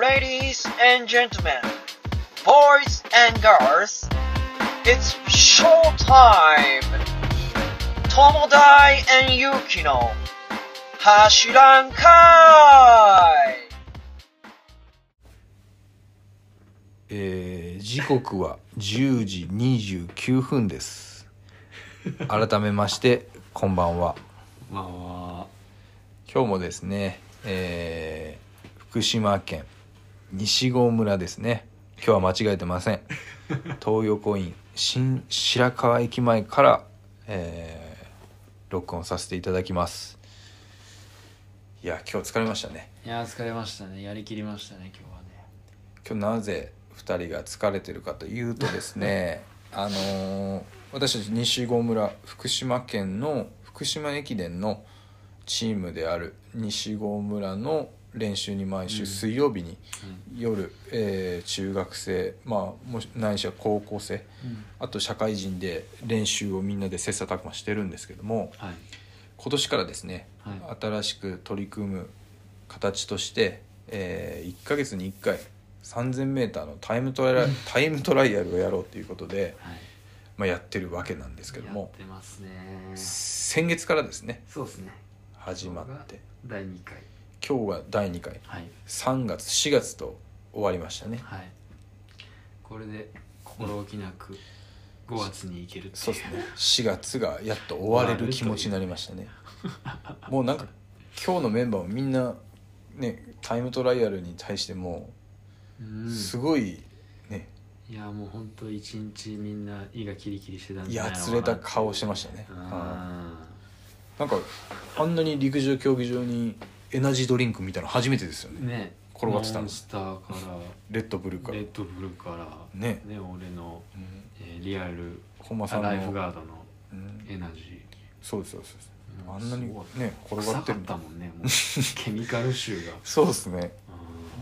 レディース and gentlemen, boys and girls, it's showtime! 友達 and 勇気の走らんかいえー、時刻は10時29分です。改めまして、こんばんは。今日もですね、えー、福島県。西郷村ですね。今日は間違えてません。東横イン新白河駅前から、えー録音させていただきます。いや今日疲れましたね。あいや疲れましたね。やりきりましたね今日はね。今日なぜ2人が疲れてるかというとですね あのー私たち西郷村福島県の福島駅伝のチームである西郷村の練習に毎週水曜日に夜、えー中学生まあもしないしは高校生うん。あと社会人で練習をみんなで切磋琢磨してるんですけどもはい。今年からですね、は新しく取り組む形として、え1ヶ月に1回 3000m のタイムトライタイムトライアルをやろうということで、はい。まあ、やってるわけなんですけどやもってますね。先月からですねそうですね。始まって。第2回今日が第2回。はい。3月4月と終わりましたね。はい。これで心置きなく5月に行けるっていう。そうですね。4月がやっと終われる気持ちになりましたね。もうなんか今日のメンバーもみんなねタイムトライアルに対してもうん。すごいね、いやもう本当一日みんな胃がキリキリしてたんじゃないやのつれた顔してましたね。うん。なんかあんなに陸上競技場にエナジードリンクみたいなの初めてですよね。ね。転がってたの。モンスターから。レッドブルから。レッドブルから。ね。俺の、うん。えーリアル本間さんの。ライフガードのうん。エナジそうですそうです。うん。あんなにすごい。ね転がってるんだ。たもんねもう。ケミカル臭が。そうですね。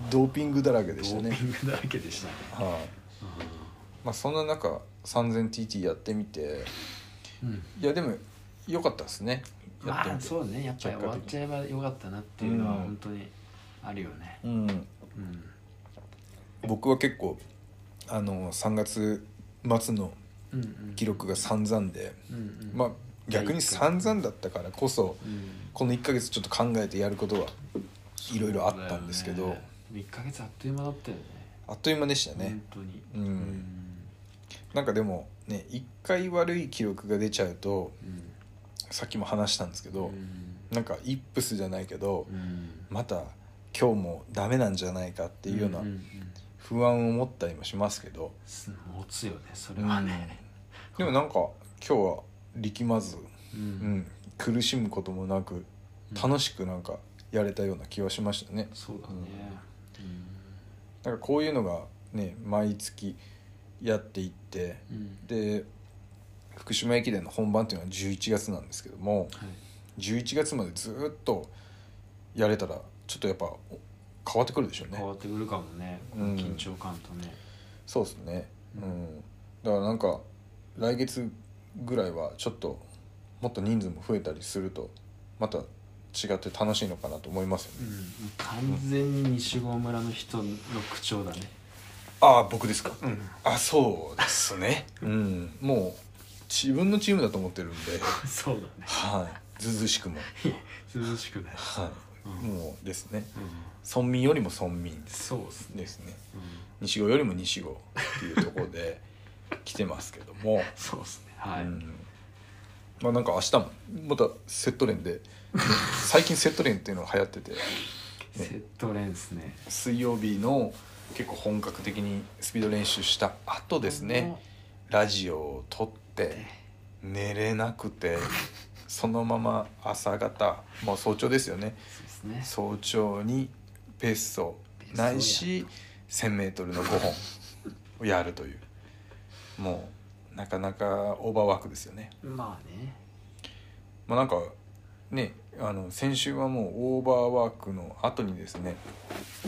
うん。ドーピングだらけでドしたね。ーピングだらけでしたね。はい。まあそんな中 3000TT やってみて。うん。いやでも良かったですねやってまあみてそうね。やっぱり終わっちゃえばよかったなっていうのはうん。本当にあるよね。うん。うん僕は結構あの3月末の記録が散々でうんうん。まあ逆に散々だったからこそうん。この1ヶ月ちょっと考えてやることはいろいろあったんですけど、ね。1ヶ月あっという間だったよね。あっという間でしたね。本当に。うん。なんかでもね1回悪い記録が出ちゃうとうんさっきも話したんですけど、うん。なんかイップスじゃないけど、うん。また今日もダメなんじゃないかっていうようなんんん。不安を持ったりもしますけど、うん持つよねそれはね。でもなんか今日は力まず、ううんん、苦しむこともなく楽しくなんかやれたような気はしましたね。そうだね。なんかこういうのがね毎月やっていってうんうん。で福島駅伝の本番っていうのは11月なんですけどもはい。11月までずっとやれたらちょっとやっぱお変わってくるでしょうね。変わってくるかもね。うん。緊張感とね。そうですね。ううん。んだからなんか来月ぐらいはちょっともっと人数も増えたりするとまた違って楽しいのかなと思いますよね。うん。完全に西郷村の人の口調だね。ああ僕ですか？うん。あそうですね。うん。もう自分のチームだと思ってるんで。そうだね。はい。ずうずうしくも。涼しくない。はい、うん。もうですね。うん。村民よりも村民です。そうですね。ですね。うん。西郷よりも西郷っていうところで 来てますけども、そうですね。はい。うん。まあなんか明日もまたセット練で最近セット練っていうのが流行ってて。セットレンスね。水曜日の結構本格的にスピード練習した後ですね。ラジオを撮って寝れなくてそのまま朝方もう早朝ですよね。ね。早朝にペース走ないし 1,000m の5本をやるという。もうなかなかオーバーワークですよね。まあね。まあ、なんかねあの先週はもうオーバーワークの後にですね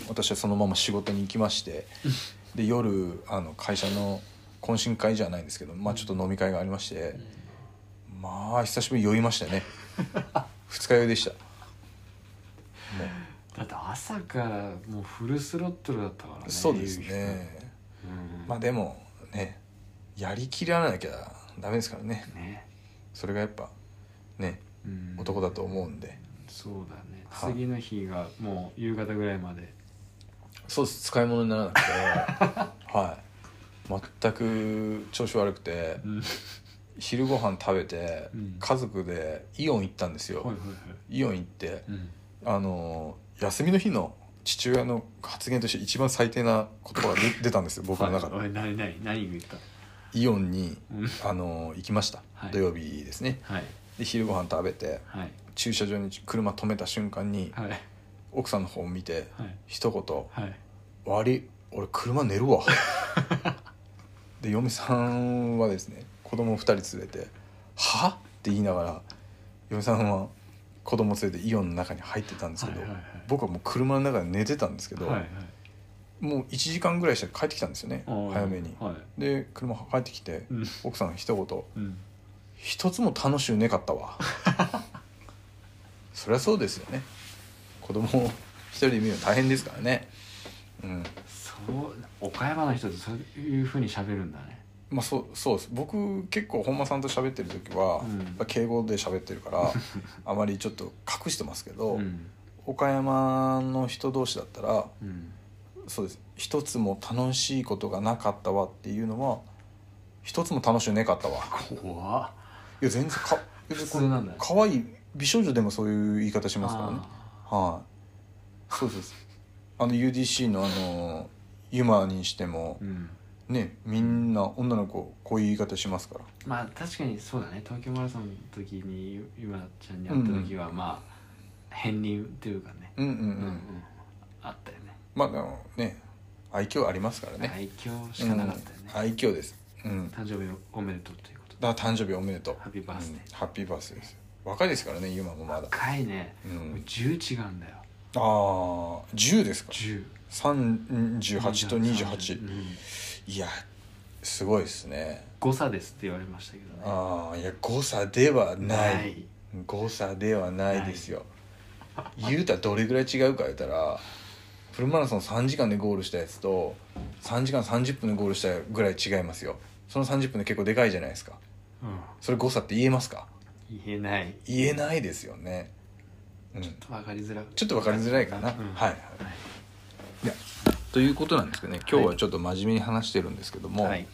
私はそのまま仕事に行きましてで夜あの会社の懇親会じゃないんですけど、まあ、ちょっと飲み会がありまして、まあ久しぶりに酔いましたね。二日酔いでした。もうだって朝からもうフルスロットルだったからねそうですね。うん。まあでもねやりきらなきゃダメですからね。ね。それがやっぱねうん。男だと思うんで。そうだね。はい。次の日がもう夕方ぐらいまで。そうです。使い物にならなくて。はい全く調子悪くてうん。昼ご飯食べてうん。家族でイオン行ったんですよ、はいはいはい。イオン行ってうん。あの休みの日の父親の発言として一番最低な言葉が出出たんですよ僕の中で、はい何何何言った？イオンにうん。あの行きました、はい。土曜日ですね。はい。で昼ご飯食べてはい。駐車場に車止めた瞬間にはい。奥さんの方を見てはい。一言。はい「悪い。俺車寝るわ」で嫁さんはですね子供2人連れて「は?」って言いながら嫁さんは子供連れてイオンの中に入ってたんですけど、はいはいはい。僕はもう車の中で寝てたんですけど、はいはい。もう1時間ぐらいして帰ってきたんですよね早めに。はい。で車帰ってきて、うん。奥さんが一言うん「一つも楽しゅうねかったわ」そりゃそうですよね。子供を一人で見るの大変ですからね。うん岡山の人ってそういうふうに喋るんだね。まあそうそうです。僕結構本間さんと喋ってる時は、うん。敬語で喋ってるから あまりちょっと隠してますけど、うん。岡山の人同士だったらうん。そうです。一つも楽しいことがなかったわっていうのは一つも楽しゅうねかったわ。怖っ。いや全然か 普通なんだね。可愛い美少女でもそういう言い方しますからね。あはい。そうです。あの UDC のあのユマにしてもーうん。ねみんな女の子こういう言い方しますから。まあ確かにそうだね。東京マラソンの時にゆゆまちゃんに会った時はまあ片鱗っていうかね。うんうんうん、あったよね。まあでもね愛嬌ありますからね。愛嬌しかなかったよね。うん、愛嬌です。うん。誕生日おめでとうということで。だから誕生日おめでとう。ハッピーバースデーうん。ハッピーバースデーです。若いですからねユマもまだ。若いね。うん。もう10違うんだよ。ああ10ですか。10 38と28うん。いやすごいですね。誤差ですって言われましたけどね。ああいや誤差ではない。誤差ではないですよ。言うたらどれぐらい違うか言ったらフルマラソン3時間でゴールしたやつと3時間30分でゴールしたぐらい違いますよ。その30分で結構でかいじゃないですか。うん。それ誤差って言えますか？言えない。言えないですよね。うん。ちょっと分かりづらく。ちょっと分かりづらいかな、うん。はい。はいということなんですけどね今日はちょっと真面目に話してるんですけども、はい。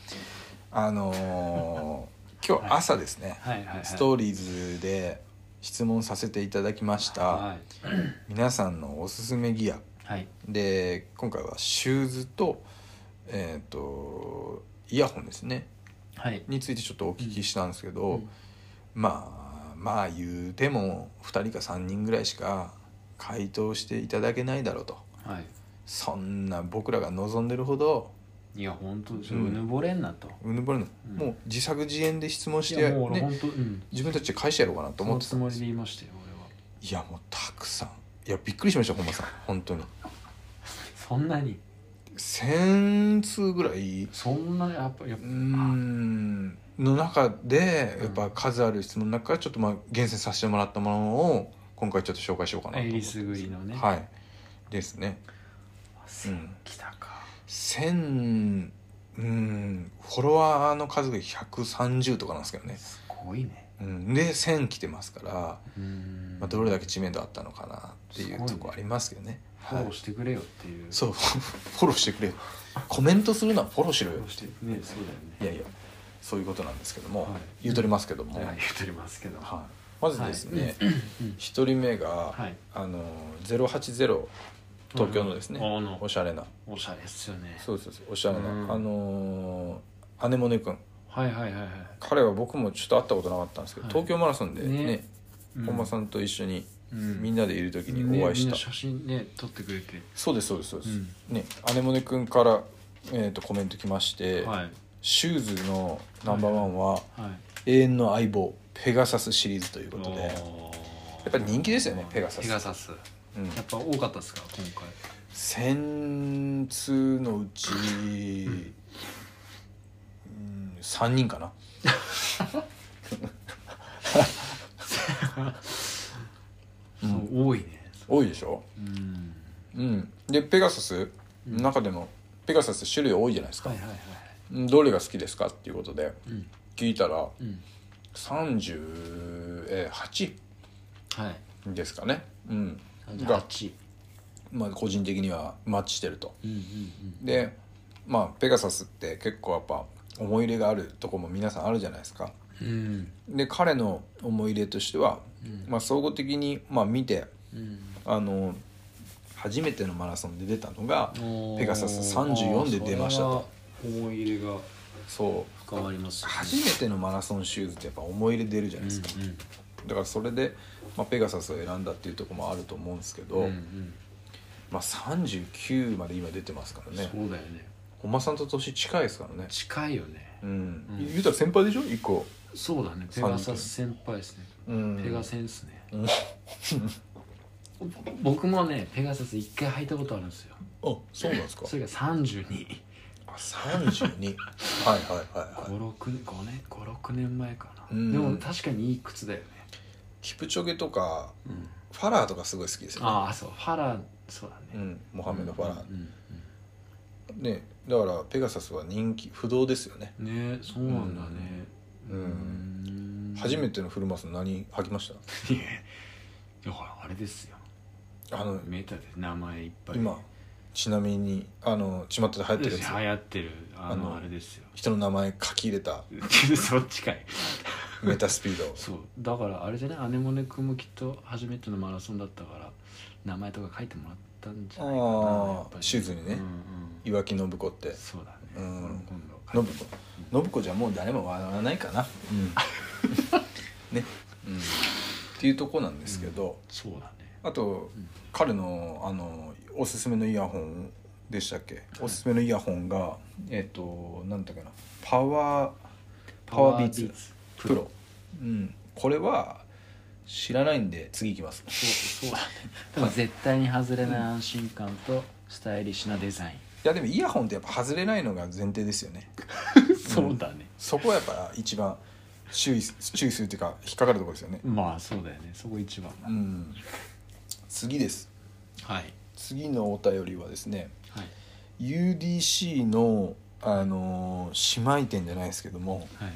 あのー 今日朝ですね、はい。はい。はい。ストーリーズで質問させていただきました、はい。皆さんのおすすめギア。はい。で今回はシューズとえっ、とイヤホンですね。はい。についてちょっとお聞きしたんですけど、うん。まあまあ言うても2人か3人ぐらいしか回答していただけないだろうと。はいそんな僕らが望んでるほどいや本当ですよ。うん。うぬぼれんなと。うぬぼれの、うん。もう自作自演で質問しいて、ねやもう俺本、当うん。自分たちで返してやろうかなとそ思ってた。んですのつもりで言いましたよ俺は。いやもうたくさん。いやびっくりしました本間さん。本当に。そんなに？1000通ぐらい。うそんなやっぱやっーぱん。の中でやっぱ数ある質問の中からちょっとまあ厳選させてもらったものを今回ちょっと紹介しようかなと思ってえりすぐりのね。はい。ですね千来たか。1000うんフォロワーの数が130とかなんですけどね、すごいね。うん、で1000来てますから、うん。まあ、どれだけ知名度あったのかなっていうところありますけどね。フォローしてくれよっていう。そう フォローしてくれコメントするのはフォローしろよ。してねそうだよね。いやいやそういうことなんですけども、はい。言うとりますけども、はい言っておりますけどはい。まずですね、うん。一人目が、はい。あの080東京のですね、うんおしゃれな。おしゃれっすよね。そうそうそうおしゃれな、うん。あのーアネモネ君はいはいはいはい。彼は僕もちょっと会ったことなかったんですけど、はい。東京マラソンでねね。本間さんと一緒にうん。みんなでいる時にねお会いした、みんな写真ね撮ってくれて。そうですそうですそうです、うん。ねアネモネ君から、えー、とコメント来まして、はい。シューズのナンバーワンは、はい。永遠の相棒ペガサスシリーズということでやっぱり人気ですよねペガサス。ペガサスうん。やっぱ多かったですか？今回。1000通のうち、うん、3人かな。そう多いね。多いでしょ？うん。うん。でペガサス？の中でも、ペガサス種類多いじゃないですか、はいはいはいうんどれが好きですかっていうことでうん。聞いたらうん。38はい。ですかね。うんが、38まあ、個人的にはマッチしてると。でまあペガサスって結構やっぱ思い入れがあるとこも皆さんあるじゃないですか。うん。うんで彼の思い入れとしては、まあ、総合的に、まあ、見てうん。あの初めてのマラソンで出たのがペガサス34で出ましたと。思い入れがそう。深まりますよね。初めてのマラソンシューズってやっぱ思い入れ出るじゃないですか、うんだからそれで、まあ、ペガサスを選んだっていうところもあると思うんですけど、うんうん。うんまあ、39まで今出てますからね。そうだよね。本間さんと年近いですからね。近いよね。うん、うん。言うたら先輩でしょ？1個。そうだね。ペガサス先輩ですね。うん。ペガセンスね。うん。僕もねペガサス一回履いたことあるんですよ。あそうなんですか。それが32あ32 はいはいはいはい。56 5年56年前かな、うん。でも確かにいい靴だよね、キプチョゲとかうん、ファラーとかすごい好きですよね。ああそうファラそうだね、うんモハメド・ファラー、うんねだからペガサスは人気不動ですよね。うんねそうなんだね。うん。ん。初めてのフルマス何履きました？いやだからあれですよ。あのメタで名前いっぱい。今ちなみにあの巷で流行ってる流やつ。行ってるあのあれですよ。人の名前書き入れた。そっちかい メタスピードそう。だからあれじゃない？アネモネ君もきっと初めてのマラソンだったから名前とか書いてもらったんじゃないかなあーやっぱり。シューズにね。うんうん岩木信子って。そうだね、うん。今度信子。信子じゃもう誰も笑わないかな。うん。ね。うん。っていうとこなんですけど、そうだね。あと、うん。彼のあのおすすめのイヤホンでしたっけ、おすすめのイヤホンがえっ、となんだっけな？パワーパワービーツプロ。うん。これは知らないんで次いきます。そうそうだね。でも絶対に外れない安心感とスタイリッシュなデザイン、いやでもイヤホンってやっぱ外れないのが前提ですよね。そうだね。そこはやっぱ一番注意注意するっていうか引っかかるところですよね。まあそうだよね。そこ一番うん。次です。はい。次のお便りはですねはい。UDC のあのー姉妹店じゃないですけどもはい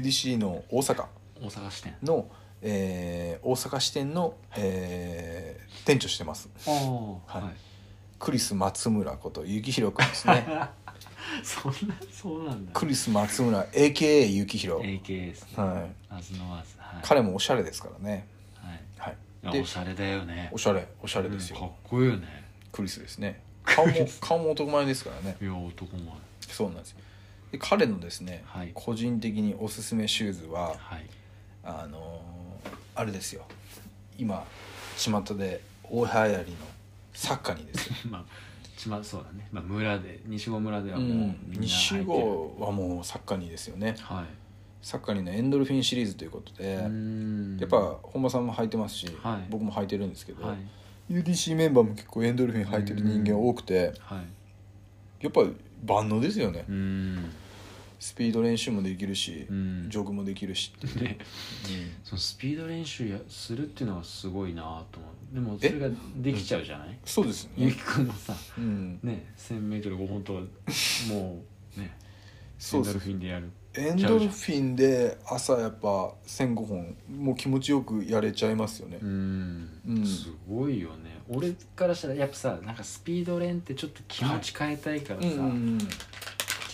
UDC の大阪。大阪支店。の、えー大阪支店の、えー店長してます。はい。はい。クリス松村こと幸宏君ですね。そんなそうなんだ。クリス松村 AKA 幸宏。AK ですね。はい。アズノワズはい。彼もおしゃれですからね。はい。はい。おしゃれだよね。おしゃれおしゃれですよ、うんかっこいいよね。クリスですね。顔も顔も男前ですからね。いや男前。そうなんですよで彼のですね、はい。個人的におすすめシューズははい。あのーあれですよ。今巷で大流行りのサッカーにですよ、まあちまそうだね。まあ村で西郷村ではう、もうん。みん西郷はもうサッカーにですよね。はい。サッカーにのエンドルフィンシリーズということで、やっぱ本間さんも履いてますし、はい。僕も履いてるんですけど、はい。UDC メンバーも結構エンドルフィン履いてる人間多くてはい。やっぱり万能ですよね、うーんスピード練習もできるし、うん。ジョグもできるしってそのスピード練習やするっていうのがすごいなと思うでもそれができちゃうじゃない？そうですゆねきくんもさうん。ね 1000m 本当はもうねエンドルフィンでやる。エンドルフィンで朝やっぱ1005本もう気持ちよくやれちゃいますよね。うーん。うん。すごいよね。俺からしたらやっぱさなんかスピード練ってちょっと気持ち変えたいからさ、うんうんうん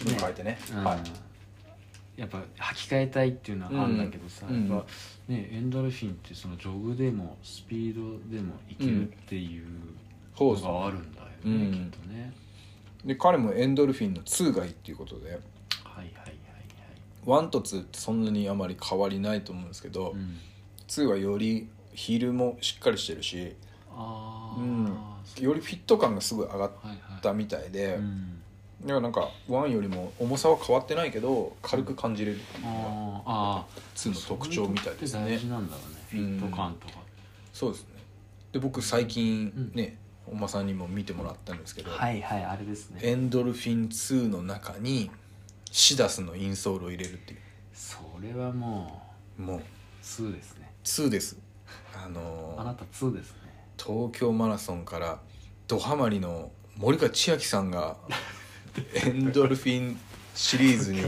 気分変えてね。うん。はい。やっぱ履き替えたいっていうのはあるんだけどさ、うん。やっぱねエンドルフィンってそのジョグでもスピードでもいけるっていうのがあるんだよね、うん。きっとね。で彼もエンドルフィンの2がいいっていうことで。はいはいはいはい1と2ってそんなにあまり変わりないと思うんですけど、うん。2はよりヒールもしっかりしてるし、ああ、うん。よりフィット感がすごい上がっはいはいたみたい。で、うんだからなんか1よりも重さは変わってないけど軽く感じれるっていうのがああ2の特徴みたいですね。そうなんだろうね。フィット感とか、そうですね。で僕最近ね、本間さんにも見てもらったんですけど、はいはいあれですね。エンドルフィン2の中にシダスのインソールを入れるっていそれはもうもう。う2ですね。2です。あのーあなた2ですね。東京マラソンからドハマりの森川千秋さんが エンドルフィンシリーズに。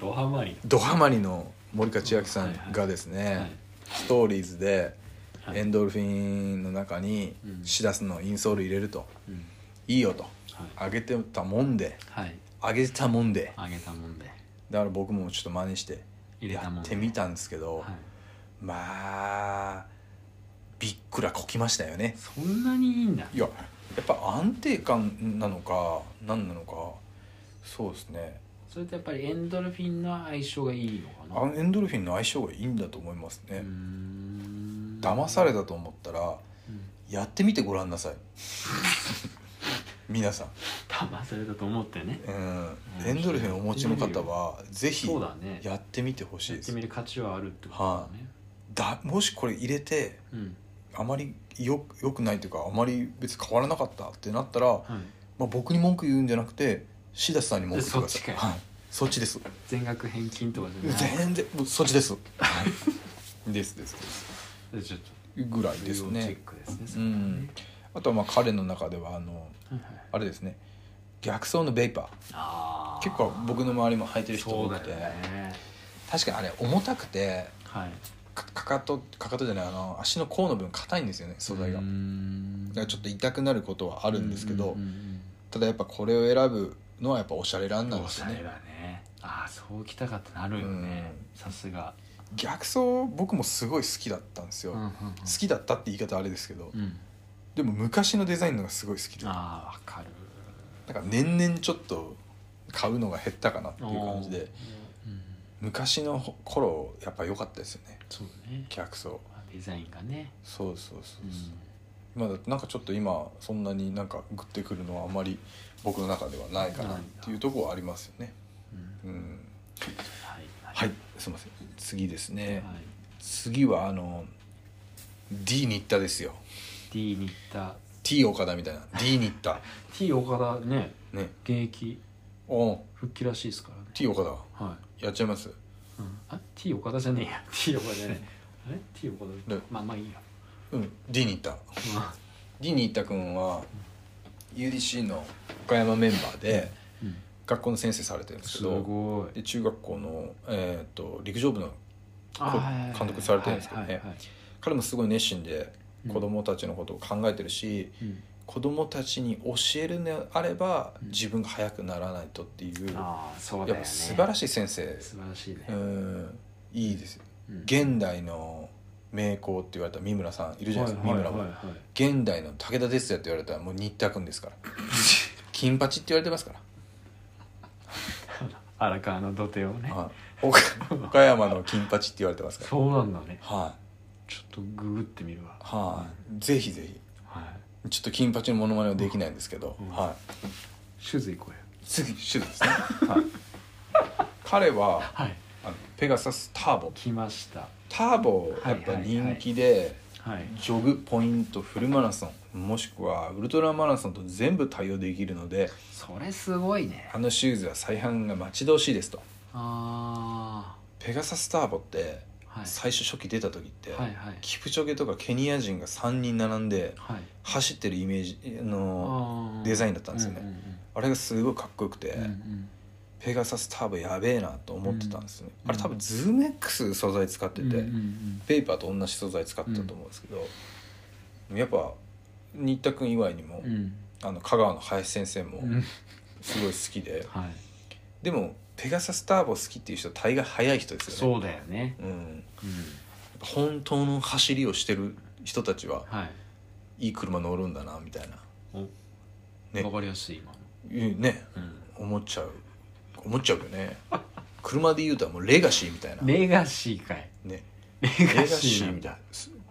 ドハマり。ドハマりの森川千秋さんがですね、はい。ストーリーズではい。エンドルフィンの中にうん。シダスのインソール入れると。うん。いいよとはい。あげてたもんで。はい。あげたもんで。あげたもんで。だから僕もちょっと真似してやってみたんですけど、はい。まあびっくらこきましたよね。そんなにいいんだ。いややっぱ安定感なのか何なのかそうですね。それってやっぱりエンドルフィンの相性がいいのかな？あエンドルフィンの相性がいいんだと思いますね。騙されたと思ったらうん。やってみてごらんなさい。皆さん、騙されたと思ってね。うん、エンドルフィンをお持ちの方はぜひやってみてほしいやってですみる価値はあるってことだね。だもしこれ入れてうんあまりよよくないというかあまり別に変わらなかったってなったら、はい。まあ、僕に文句言うんじゃなくてシダスさんに文句言ってください。そっちかよはい、そっちです。全額返金とかじゃない全然もうそっちです。はい。ですですです。でちょっぐらいとですね。要チェックですねうん。あとはまあ彼の中ではあのはいはい。あれですね。逆走のベイパー。結構僕の周りも履いてる人多くて、よね。確かにあれ重たくてはいかかかとかかとじゃないあの足の甲の部分硬いんですよね素材が、だん。からちょっと痛くなることはあるんですけど、ただやっぱこれを選ぶのはやっぱおしゃれランなんですよね。おしゃれだね。ああそうきたかってなるよね。さすが。逆走僕もすごい好きだったんですよ、好きだったって言い方あれですけど、うん。でも昔のデザインのがすごい好きで。だああわかる。から年々ちょっと買うのが減ったかなっていう感じで。うん昔の頃やっぱ良かったですよね。そうだね逆走デザインがね。そうそうそううそう。んまあだなんかちょっと今そんなになんかグッてくるのはあんまり僕の中ではないかなっていうところはありますよね。うん。うん。はいはい。すいません。次ですね、はい。次はあの D に行ったですよ。D に行った T 岡田みたいな。D に行った T 岡田ね。ね。現役。復帰らしいですからね。T 岡田。はいやっちゃいます？うん。あ T 岡田じゃねえや。T 岡田じゃねえ。あれ T 岡田？ねまあまあいいや。うん。D に行った。まあ D に行った君は UDC の岡山メンバーでうん。学校の先生されてるんですすけどごい。で中学校の、えー、と陸上部のあ監督されてるんですけどねはいはいはい。彼もすごい熱心でうん。子供たちのことを考えてるし、うん子供たちに教えるのであればうん。自分が速くならないとっていう、ああそうだやっぱ素晴らしい先生。素晴らしいね。うん。いいですよ。うん。現代の名工って言われた三村さんいるじゃないですか、三村も、はいはいはい。はい現代の武田鉄矢って言われたらもう新田君ですから。金八って言われてますから、荒川の土手をね。はい。岡岡山の金八って言われてますから。そうなんだね。はちょっとググってみるわ。いはい。ぜひぜひ。はいちょっと金八のモノマネはできないんですけど、うん。はい。シューズ行こうよ次手術ですね、はい、彼ははい。あのペガサスターボ来ました。ターボやっぱ人気で、はいジョグポイントフルマラソンもしくはウルトラマラソンと全部対応できるのでそれすごいね。あのシューズは再販が待ち遠しいですと。あペガサスターボってあはい最初初期出た時って、はいはい。キプチョゲとかケニア人が3人並んではい。走ってるイメージのデザインだったんですよね。うんうんあれがすごいかっこよくて、うんうん。ペガサスターボやべえなと思ってたんですね、うん。あれ多分ズーム X 素材使ってて、うんうんうん。ベイパーと同じ素材使ってたと思うんですけど、やっぱ新田君以外にも、うん。あの香川の林先生もうん。すごい好きで、はい。でもペガサスターボ好きっていう人大概速い人ですよね。そうだよね。うん、うん。本当の走りをしてる人たちははい。いい車乗るんだなみたいな。おね。わかりやすい今の。いうね。うん。思っちゃう。思っちゃうよね。車で言うともうレガシーみたいな。レガシーかい。ね。レレガガシーみたいな。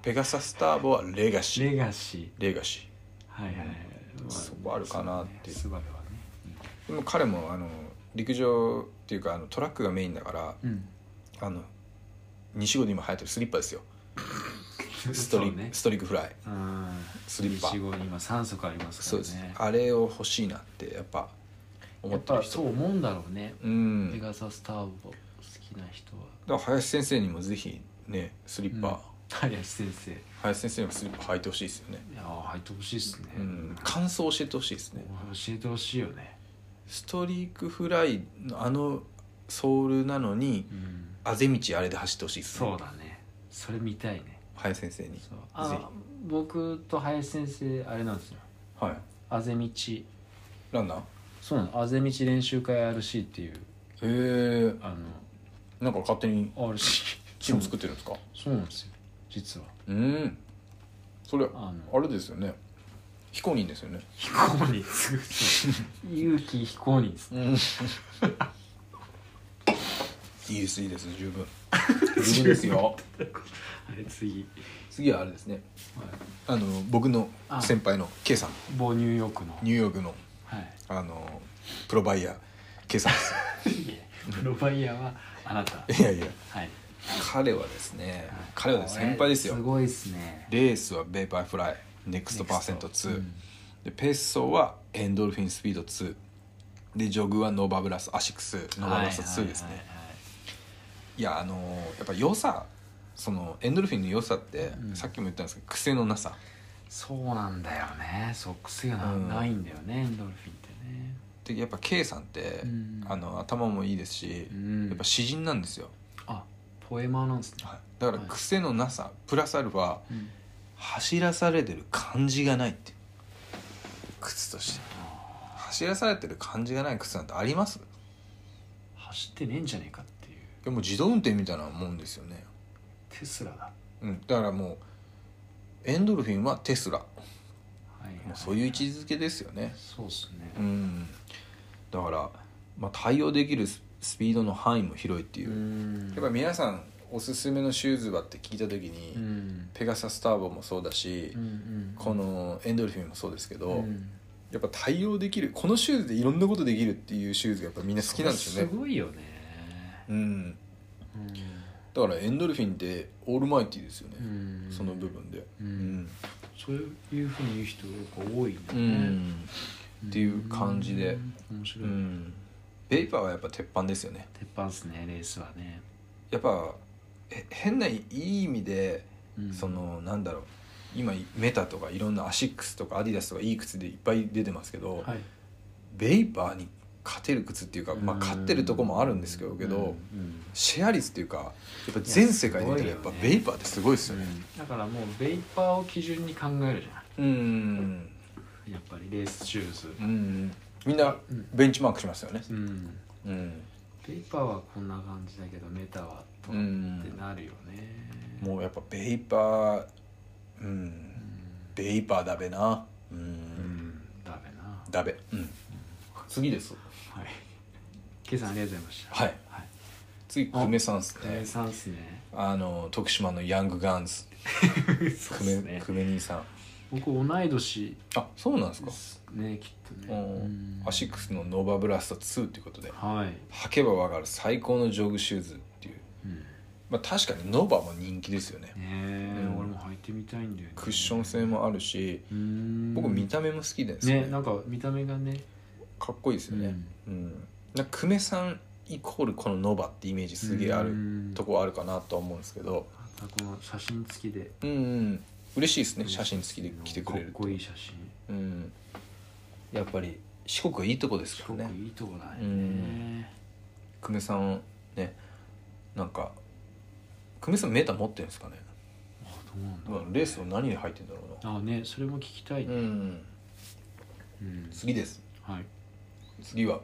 ペガサスターボはレガシー。レガシレガシー。はいはいはい。まあそこあるかなっていう。スバルはね。ーでも彼もあの陸上っていうかあのトラックがメインだからうん。あの西郷で今流行ってるスリッパですよ。ストリ,、そうね。ストリックフライ。うんスリッパ。西郷に今3足ありますそうです、からねあれを欲しいなってやっぱ思やってぱっる人そう思うんだろうね。うん。だかペガサスターボ好きな人は。ら林先生にもぜひねスリッパ、林先生。林先生にもスリッパ履いてほしいですよね、いやー入ってほしいっすね、うん、感想教えてほしいですね。教えてほしいよねストリークフライのあのソールなのにうん。あぜ道あれで走ってほしいですね。そうだね。それ見たいね。林先生に。そう。ぜあ僕と林先生あれなんですよ。ひはい。あぜ道。ランナー？そうなのあぜ道練習会 RC っていう。へえ。あなんか勝手にの RC チーム作ってるんですか？そうなんですよ。実は。うん。それあのあれですよね非公認ですよね。非公認。勇気非公認です うんいいですいいです十分。十分ですよ。はい次、次はあれですね。はい、あの僕の先輩の K さん。某ニューヨークの。ニューヨークのはい。あのプロバイヤー K さんプロバイヤーはあなた。いやいや。はい。彼はですね彼は先輩ですよ。すごいですね。レースはベーパーフライネクストパーセント2、うん。でペッソはエンドルフィンスピード2でジョグはノーバブラスアシックス。ノーバブラス2ですね、はいはいはいはいい。やあのーやっぱ良さそのエンドルフィンの良さって、うん。さっきも言ったんですけど癖のなさ。そうなんだよね。そう癖がな,、いん。だよねエンドルフィンってね。でやっぱ K さんって、うん。あの頭もいいですし、うん。やっぱ詩人なんですよ、あポエマーなんですね、だから癖のなさ、プラスアルファうん走らされてる感じがないって靴として。走らされてる感じがない靴なんてあります？い走ってねえんじゃねえかっていう。やもう自動運転みたいなもんですよね。テスラだ、はうん、だからもうエンドルフィンはテスラ。はい、うそういう位置づけですよね。そうっすね。うん。だから、まあ、対応できるススピードの範囲も広いっていう。う、ん。やっぱ皆さんおすすめのシューズはって聞いた時に、うん。ペガサスターボもそうだし、うんうんこのエンドルフィンもそうですけど、うん。やっぱ対応できるこのシューズでいろんなことできるっていうシューズがやっぱみんな好きなんですよね。すごいよね。うん。うんだからエンドルフィンってオールマイティーですよね、うん。その部分で。うん。そういうふうに言う人やっぱ多いんだうねん。っていう感じで。うん。面白い、うん。ベイパーはやっぱ鉄板ですよね。鉄板っすねレースはね、やっぱえ変ないい意味で、うん。そのなんだろう。今メタとかいろんなアシックスとかアディダスとかいい靴でいっぱい出てますけど、はい。ベイパーに勝てる靴っていうか、まあ、勝ってるとこもあるんですけど、けどうん。うん。シェア率っていうかやっぱ全世界で見たらやっぱベイパーってすごいですよね。だからもうベイパーを基準に考えるじゃうん。んやっぱりレースシューズ。うん。みんなうん。ベンチマークしますよね。うん。うん。ベイパーはこんな感じだけどメタはとうん。ってなるよねもうやっぱベイパーうん。うんベイパーだべな。ううん。んダメな。だべ。うん。次です。はい。ケイさんありがとうございました。はい。はい。次久米さんっす大ねさんっすね。あの徳島のヤングガンズ。久米すね。久米兄さん。僕同い年。あそうなんですかねきっとうねん。アシックスのノーバブラスト2っていうことで。はい。履けばわかる。最高のジョグシューズまあ確かにノーバも人気ですよね。ねえうん俺も履いてみたいんだよね。クッション性もあるし僕見た目も好きですね。ねなんか見た目がね。かっこいいですよね。うん。なんか久米さんイコールこのノバってイメージすげえあるとこあるかなとは思うんですけど。またこの写真付きで。うんうん。嬉しいですね。写真付きで来てくれるかっこいい写真。うん。やっぱり四国はいいとこですからね。いいとこだね。久米さんねなんか久米さんメーター持ってるんですかね？あどうなんだろレースを何で入ってんだろうな。あねそれも聞きたいね。うん。うん。次です。はい。次は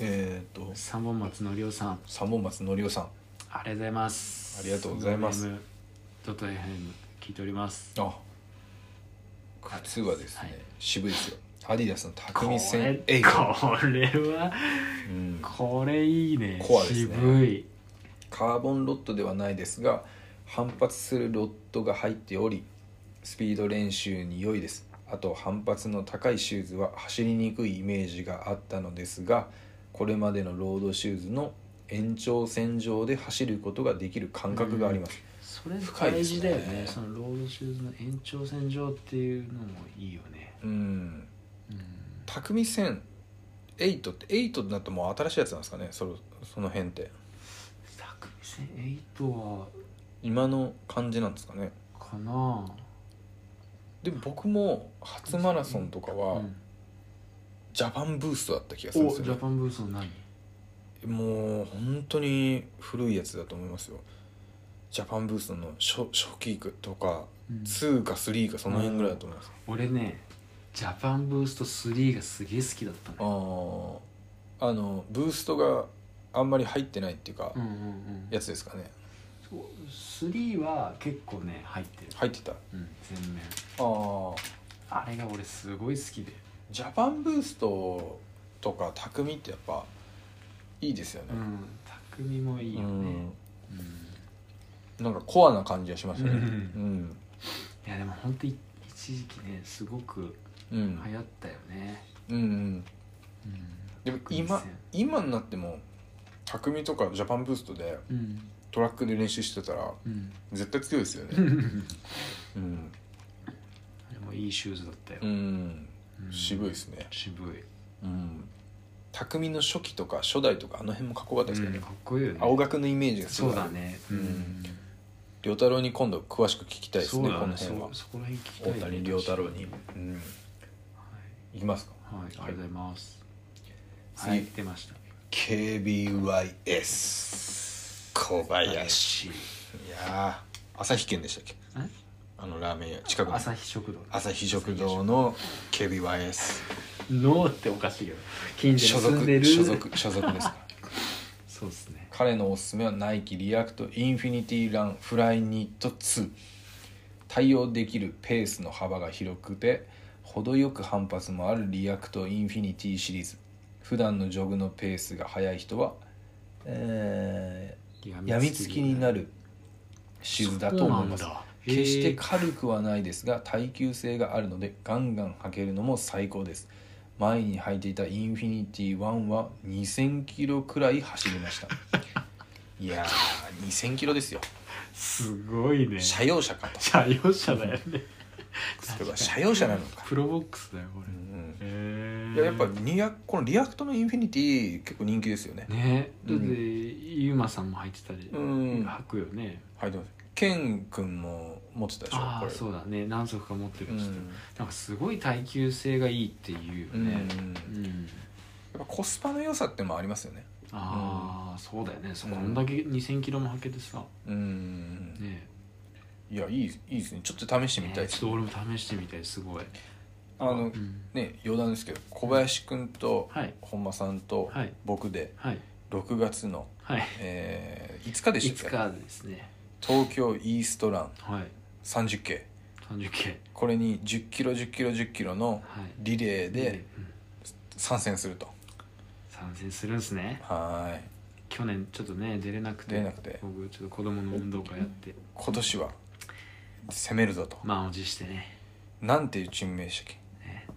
えっ、と。三本松のりおさん。三本松のりおさん。ありがとうございます。ありがとうございます。ドット FM 聞いております。あ靴はですね、はい。渋いですよ。アディダスのこ匠戦れエイト、これはうん、これいいね。コアですね。渋いカーボンロッドではないですが反発するロッドが入っておりスピード練習に良いです。あと反発の高いシューズは走りにくいイメージがあったのですがこれまでのロードシューズの延長線上で走ることができる感覚があります、それ大事だよね。そのロードシューズの延長線上っていうのもいいよね。うん。うん匠戦8って8だともう新しいやつなんですかね？そのその辺って8は今の感じなんですかね。かな。で僕も初マラソンとかはうん。ジャパンブーストだった気がするんおですよ、ね。ジャパンブースの何？もう本当に古いやつだと思いますよ。ジャパンブーストの初初期とかうん。2か3かその辺ぐらいだと思います、俺ねジャパンブースト3がすげえ好きだったのあーあのブーストがあんまり入ってないっていうか、うんうんうん。やつですかね。そう3は結構ね入ってる、入ってた。あうん、全面。ああれが俺すごい好きで。ジャパンブーストとか匠ってやっぱいいですよね。う、ん匠もいいよね。うん。なんかコアな感じがしますね。うん。うん。いやでも本当一時期ねすごくうん。流行ったよね、うんうん。うん。でも今今になっても匠とかジャパンブーストでうん。トラックで練習してたらうん。絶対強いですよね。うん。うん、でもいいシューズだったよ、うん、うん。渋いですね。渋い、うん。匠の初期とか初代とかあの辺もかっこよかったですけどね。うんか、っこいいよね。青学のイメージがすごいうそだね。うん。良太郎に今度詳しく聞きたいですねこの辺は。そそこら辺聞き大谷良太郎に、うん、はいいきますか。はい、ありがとうございます。次はい、出ました。KBYS 小林いやー旭県でしたっけ？え？あのラーメン屋近くの朝日食堂。朝日食堂の KBYS ノーっておかしいよ。近所所に住んでる。属所属所属ですか？ら そうですね。彼のおすすめはナイキリアクトインフィニティランフライニット2対応できるペースの幅が広くて程よく反発もあるリアクトインフィニティシリーズ普段のジョグのペースが速い人は、えー、やみつきになる。シューズだと思います。決して軽くはないですが耐久性があるのでガンガン履けるのも最高です。前に履いていたインフィニティ1は2000キロくらい走りました。いやー2000キロですよ。すごいね。社用車かと。社用車だよね。それは社用車なのか、プロボックスだよこれ。うんへえ。いややっぱリアこのリアクトのインフィニティ結構人気ですよね。ね、だって、うんゆうまさんも入ってたり、うん。履くよね。はいどうぞケン君も持ってたでしょああ、そうだね。何足か持ってるうん。人、なんかすごい耐久性がいいっていうようん。ね。やうん。っぱコスパの良さってのもありますよね。ああ、そうだよね。そうんこんだけ2000キロも履けてさ。うん。ね。いやいいいいですね。ちょっと試してみたいです、ねちょっと俺も試してみたい。すごいあの、うん。ね余談ですけど小林君とはい。本間さんとはい。僕ではい。6月の、はい。えー、5日でいしたっけ？つかですね。東京イーストラン。はい。30K 30系これに1 0キロ1 0キロ1 0キロのはい。リレーでうん参戦すると。参戦するんですね。は去年ちょっとね出れなくて。出れなくて。僕ちょっと子供の運動会やって。い今年は攻めるぞと。満を持してね。なんていうチーム名でしたっけ？ね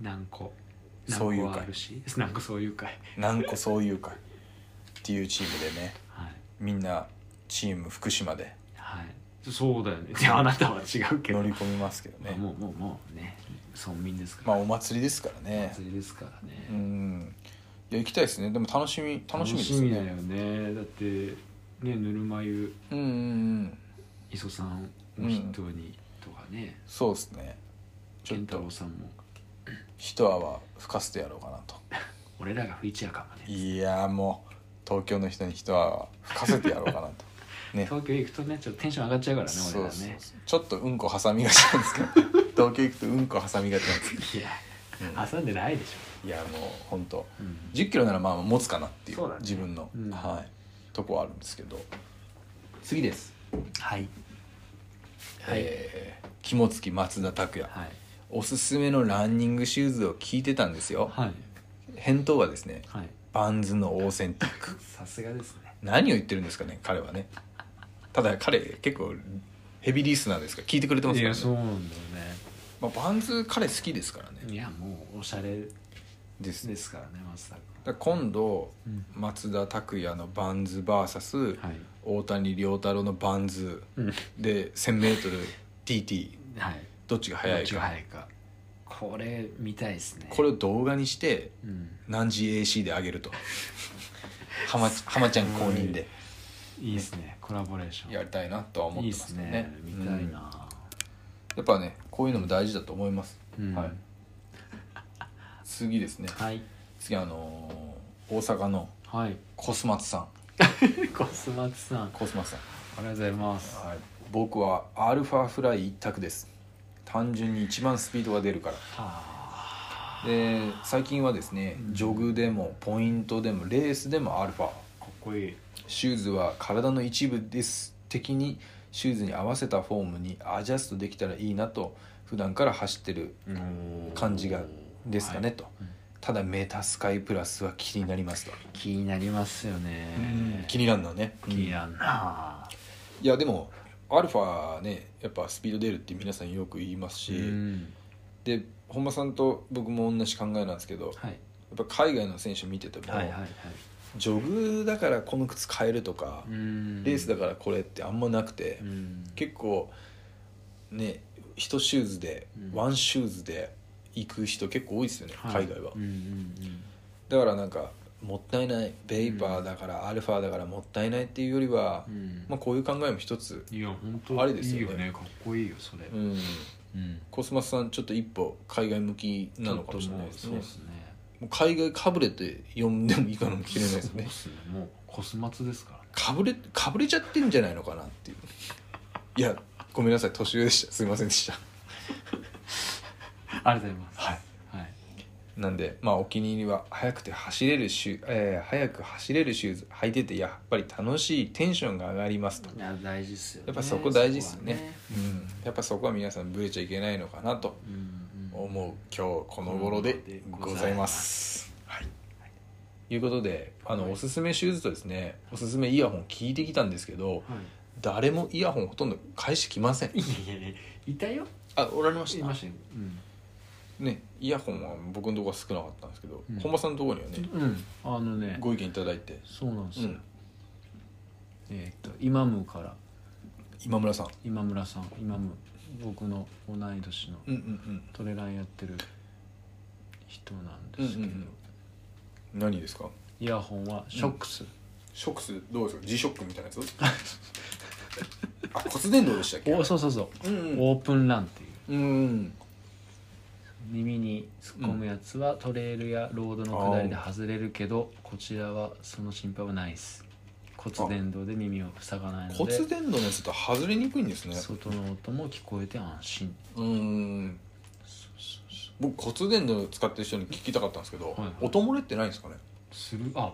何個？そういう会何個あるし？何個そういう会何個そういう会っていうチームでね。はい。みんなチーム福島で。はい。そうだよね。で あなたは違うけど。乗り込みますけどね。もうもうもうね。村民ですから。まあお祭りですからね。祭りですからね。うん。いや行きたいですね。でも楽しみ楽しみですよね。楽しみだよね。だってねぬるま湯。うんうんうん。磯さんを筆頭にとかね、そうですね。健太郎さんも一泡吹かせてやろうかなと。俺らが吹いちゃうかもね。いやーもう東京の人に一泡吹かせてやろうかなと。ね。東京行くとねちょっとテンション上がっちゃうからねそう俺らね。ちょっとうんこ挟みがちなんですけど。東京行くとうんこ挟みがちなんですけいや、挟んでないでしどいやもう本当ょ、うん。1 0キロならまあ持つかなっていうね。自分の、うん。はいとこはあるんですけど。次です、はい。えー肝付松田拓也。はいおすすめのランニングシューズを聞いてたんですよ。はい。返答はですねはい。バンズのオーセンティック。さすがですね。何を言ってるんですかね彼はね。ただ彼結構ヘビーリスナーですから聞いてくれてますいからね、やそうなんだよまあ、バンズ彼好きですからね。ねいやもうおしゃれです。ですからね松田だから今度君松田拓也のバンズ VS はい。大谷亮太郎のバンズうん。で 1000mTT はいどっちが速どっちがいか早いか。これ見たいですね。これを動画にしてうん。何時 AC で上げると。浜浜ちゃん公認で。いいですね。コラボレーション。やりたいなとは思ってますけどね。ね。見たいな、やっぱねこういうのも大事だと思います、うん。はい。次ですね。はい。次あのー大阪のはい。コスマツさん。コスマツさん。あコスマツさん。りがとうございます。はい、僕はアルファフライ一択です単純に一番スピードが出るから。はで最近はですねジョグでもポイントでもレースでもアルファ。あかっこいい。シューズは体の一部です的にシューズに合わせたフォームにアジャストできたらいいなと普段から走ってる感じがですかね、とうんただメタスカイプラスは気になりますと、気になりますよね。気になるのはね、気になるないやでもアルファねやっぱスピード出るって皆さんよく言いますし、うん。で本間さんと僕も同じ考えなんですけどはい。やっぱ海外の選手見てても、はいはいはい。ジョグだからこの靴買えるとか、うん。レースだからこれってあんまなくて、うん。結構ね1シューズで、うん。ワンシューズで行く人結構多いですよね、はい。海外は、うんうん。だからなんかもったいない。ベイパーだから、アルファだからもったいないっていうよりは、うん。うんまあ、こういう考えも一つ、あれですよね。いいよね。かっこいいよそれ。うん、うん。コスマスさんちょっと一歩海外向きなのかもしれないですね。そうですね。もう海外かぶれって呼んでもいいかもしれないですね。そうっすね。もうコスマツですから。ねかぶれかぶれちゃってんじゃないのかなっていう。いやごめんなさい。年上でした。すいませんでした。ありがとうございます。はいはいなんでまあお気に入りは速くて走れるシュ、えー速く走れるシューズ履いててやっぱり楽しいテンションが上がりますと。いや大事っすよねやっぱそこ大事ですよね。そこはうん、やっぱそこは皆さんブレちゃいけないのかなとうんうん思う今日この頃でございます。はい、いうことであの、はい。おすすめシューズとですねおすすめイヤホン聞いてきたんですけどはい。誰もイヤホンほとんど返してきません。いやいやいやいたよ。あおられました。いましたよねイヤホンは僕のところは少なかったんですけど、うん。本間さんのところにはねうん、うん、あのね。ご意見いただいて、そうなんですよ、うん、えっとイマムから。今村さん。今村さん。イマム僕の同い年のうんうんトレランやってる人なんですけど、うんうんうん。何ですか？イヤホンはショックス、ショックス？どうですか？G ショックみたいなやつ？あ骨伝導でしたっけ？おそうそうそう、うんうん。オープンランっていう。うん耳に突っ込むやつはトレイルやロードの下りで外れるけどこちらはその心配はないです。骨伝導で耳を塞がないので。骨伝導のやつって外れにくいんですね。外の音も聞こえて安心。うーん。僕骨伝導使ってる人に聞きたかったんですけど、はいはい。音漏れってないんですかね？する？あ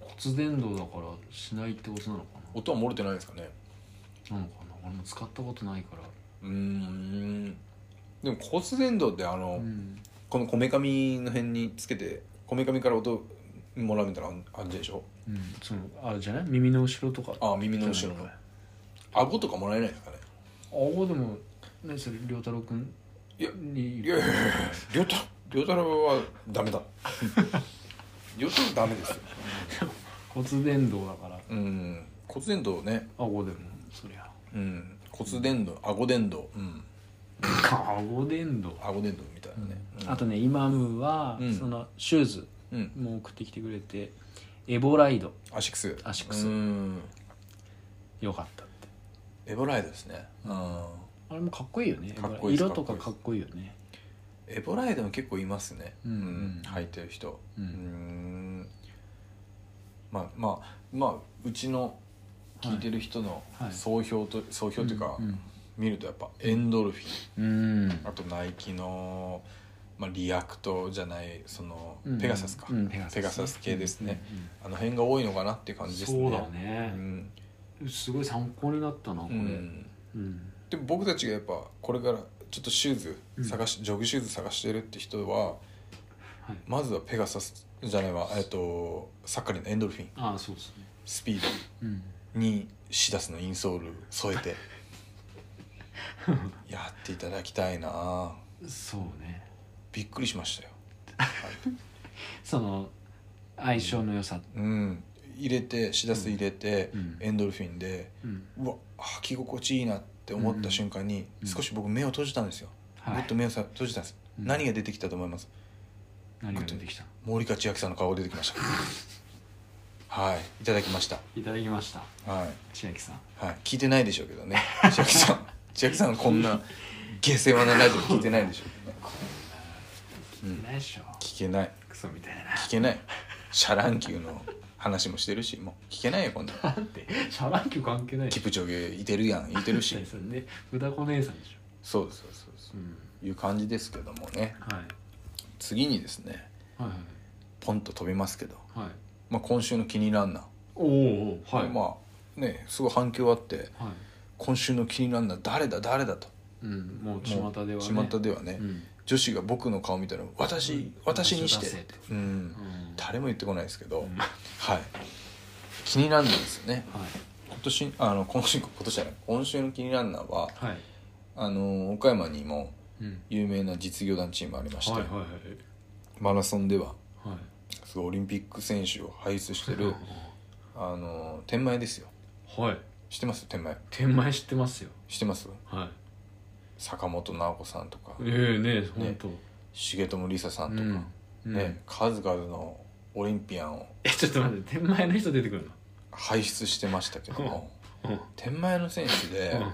骨伝導だからしないってことなのか音は漏れてないんですかね？ななのかな？俺も使ったことないから。うーんでも骨伝導ってあの、うん。このこめかみの辺につけてこめかみから音もらうみたいなのあんじでしょ？うん。そのあれじゃない？耳の後ろとか？あ耳の後ろの。顎とかもらえないですかね？顎でも何それ亮太郎君？いやに。いやいやいや亮太亮太郎はダメだ。亮太郎ダメですよ。骨伝導だから。うん。骨伝導ね。顎でもそりゃ。うん。骨伝導顎伝導。うん顎伝導顎伝導みたいなね、うん。あとねイマムは、うん。そのシューズうん。も送ってきてくれてエボライド。アシックス。アシックス。うん。よかったって。エボライドですね。うん。あれもかっこいいよね。かっこいい色とかかっこいいよね。エボライドも結構いますね。うんうん。履いてる人。うん。ん。まあまあまあうちの聞いてる人のはい。総評と、総評というか、うん見るとやっぱエンドルフィン。うん。あとナイキの、まあ、リアクトじゃないその、うん。ペガサスか、うんペガサス。ペガサス系ですね、うんあの辺が多いのかなっていう感じですね。そうだね。うん。すごい参考になったなこれ。うん。うん。で僕たちがやっぱこれからちょっとシューズ探し、ジョグシューズ探してるって人ははい。まずはペガサスじゃないわ。えっとサッカリのエンドルフィン。ああそうですね。スピーうん。ドにシダスのインソール添えて やっていただきたいな。そうね。びっくりしましたよ、その相性の良さ。うん、入れてシダス入れて、うん。エンドルフィンでうん。うわ履き心地いいなって思った瞬間に、うん。少し僕目を閉じたんですよ、はい。ぐっと目をさ閉じたんです、うん。何が出てきたと思います？何が出てきた？森勝千秋さんの顔が出てきました。はい。いただきました。いただきました。はい、千秋さん。はい、聞いてないでしょうけどね。千秋さん千秋さんはこんな 下世話なラジオ聞いてないでしょ？いないでしょ。聞けない。クソみたいな。聞けない。シャランキューの話もしてるしもう。聞けないよこんな。なんて？シャランキュー関係ない。キプチョゲいてるやん。いてるし。それね。歌子姉さんでしそうですそうですそう。ですょうん。いう感じですけどもね。はい。次にですねはいポンと飛びますけど、はい。はいまあ、今週の気になるな、おおはい。まあねすごい反響あって。はい今週の気になるな誰だ？誰だと。うんもう巷ではね。巷ではね、うん。女子が僕の顔見たら私、うん。私にして。うん。うん。誰も言ってこないですけど、うん。はい。気になるんですよね。はい。今年あの今週今年じゃない。今週の気になるのははい。あの岡山にもうん。有名な実業団チームありまして、はいはいマラソンでははい。はいすごいオリンピック選手を輩出してるあの天満屋ですよ。はい知ってます？天満屋。天満屋知ってますよ。知ってます？はい。坂本直子さんとか。ええね本当。重友梨沙さんとか、うん。うん。ね。数々のオリンピアンを。えちょっと待って天満屋の人出てくる輩出してましたけども。のうん。天満屋の選手でうん。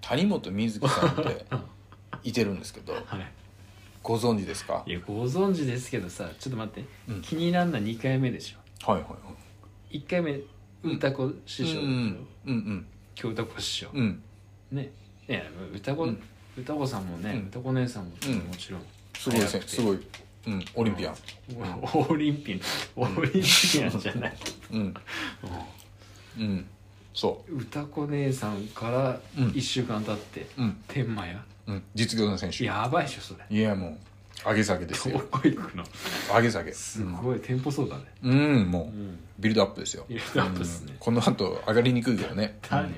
谷本瑞希さんっていてるんですけど。はい。ご存知ですか？いやご存知ですけどさちょっと待って、うん。気になんな2回目でしょ。はいはいはい。1回目歌子師匠。うんうん。うん今日歌子師匠、うん。ね。いや歌子、うん。歌子さんもね、うん。歌子姉さんも、うん。もちろん。すごいせ早くてすごい、うん、オリンピアン。オリンピアン。オリンピアンじゃない。うん。うん。そ歌子姉さんからうん。1週間経って、ううん。天満屋。うん。実業団選手。やばいっしょそれ。いやもう上げ下げですどよこ行くの？上げ下げすごいテンポそうだね。うんもううん。ビルドアップですよ。ビルドアップっすね。うん。この後上がりにくいけどね。誰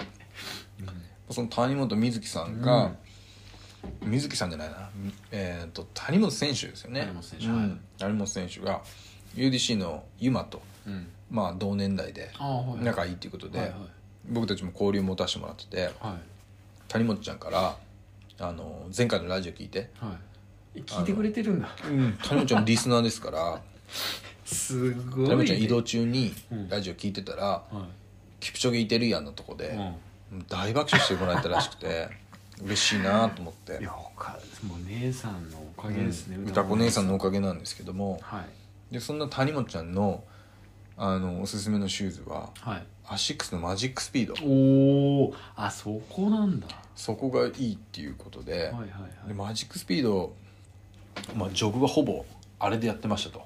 その谷本瑞希さんが、水木さんじゃないな、えー、と谷本選手ですよね。谷本選手。谷本選手が UDC のユマと、うん。まあ、同年代でああはい。仲いいっていうことで、はいはい。僕たちも交流持たせてもらっててはい。谷本ちゃんからあの前回のラジオ聞いて、はい聞いてくれてるんだ。うん、谷本ちゃんリスナーですから。すごい、ね、谷本ちゃん移動中にうん。ラジオ聞いてたらは「キプチョゲいてるやん」のとこで、い、うん。大爆笑してもらえたらしくて嬉しいなと思って。いやおかもう姉さんのおかげですね、うん。歌子姉さん。のおかげなんですけども。はい。でそんな谷本ちゃんのあのおすすめのシューズははい。アシックスのマジックスピード。おおあそこなんだ。そこがいいっていうことで,、はいはいはい。でマジックスピード、まあ、ジョグはほぼあれでやってましたと。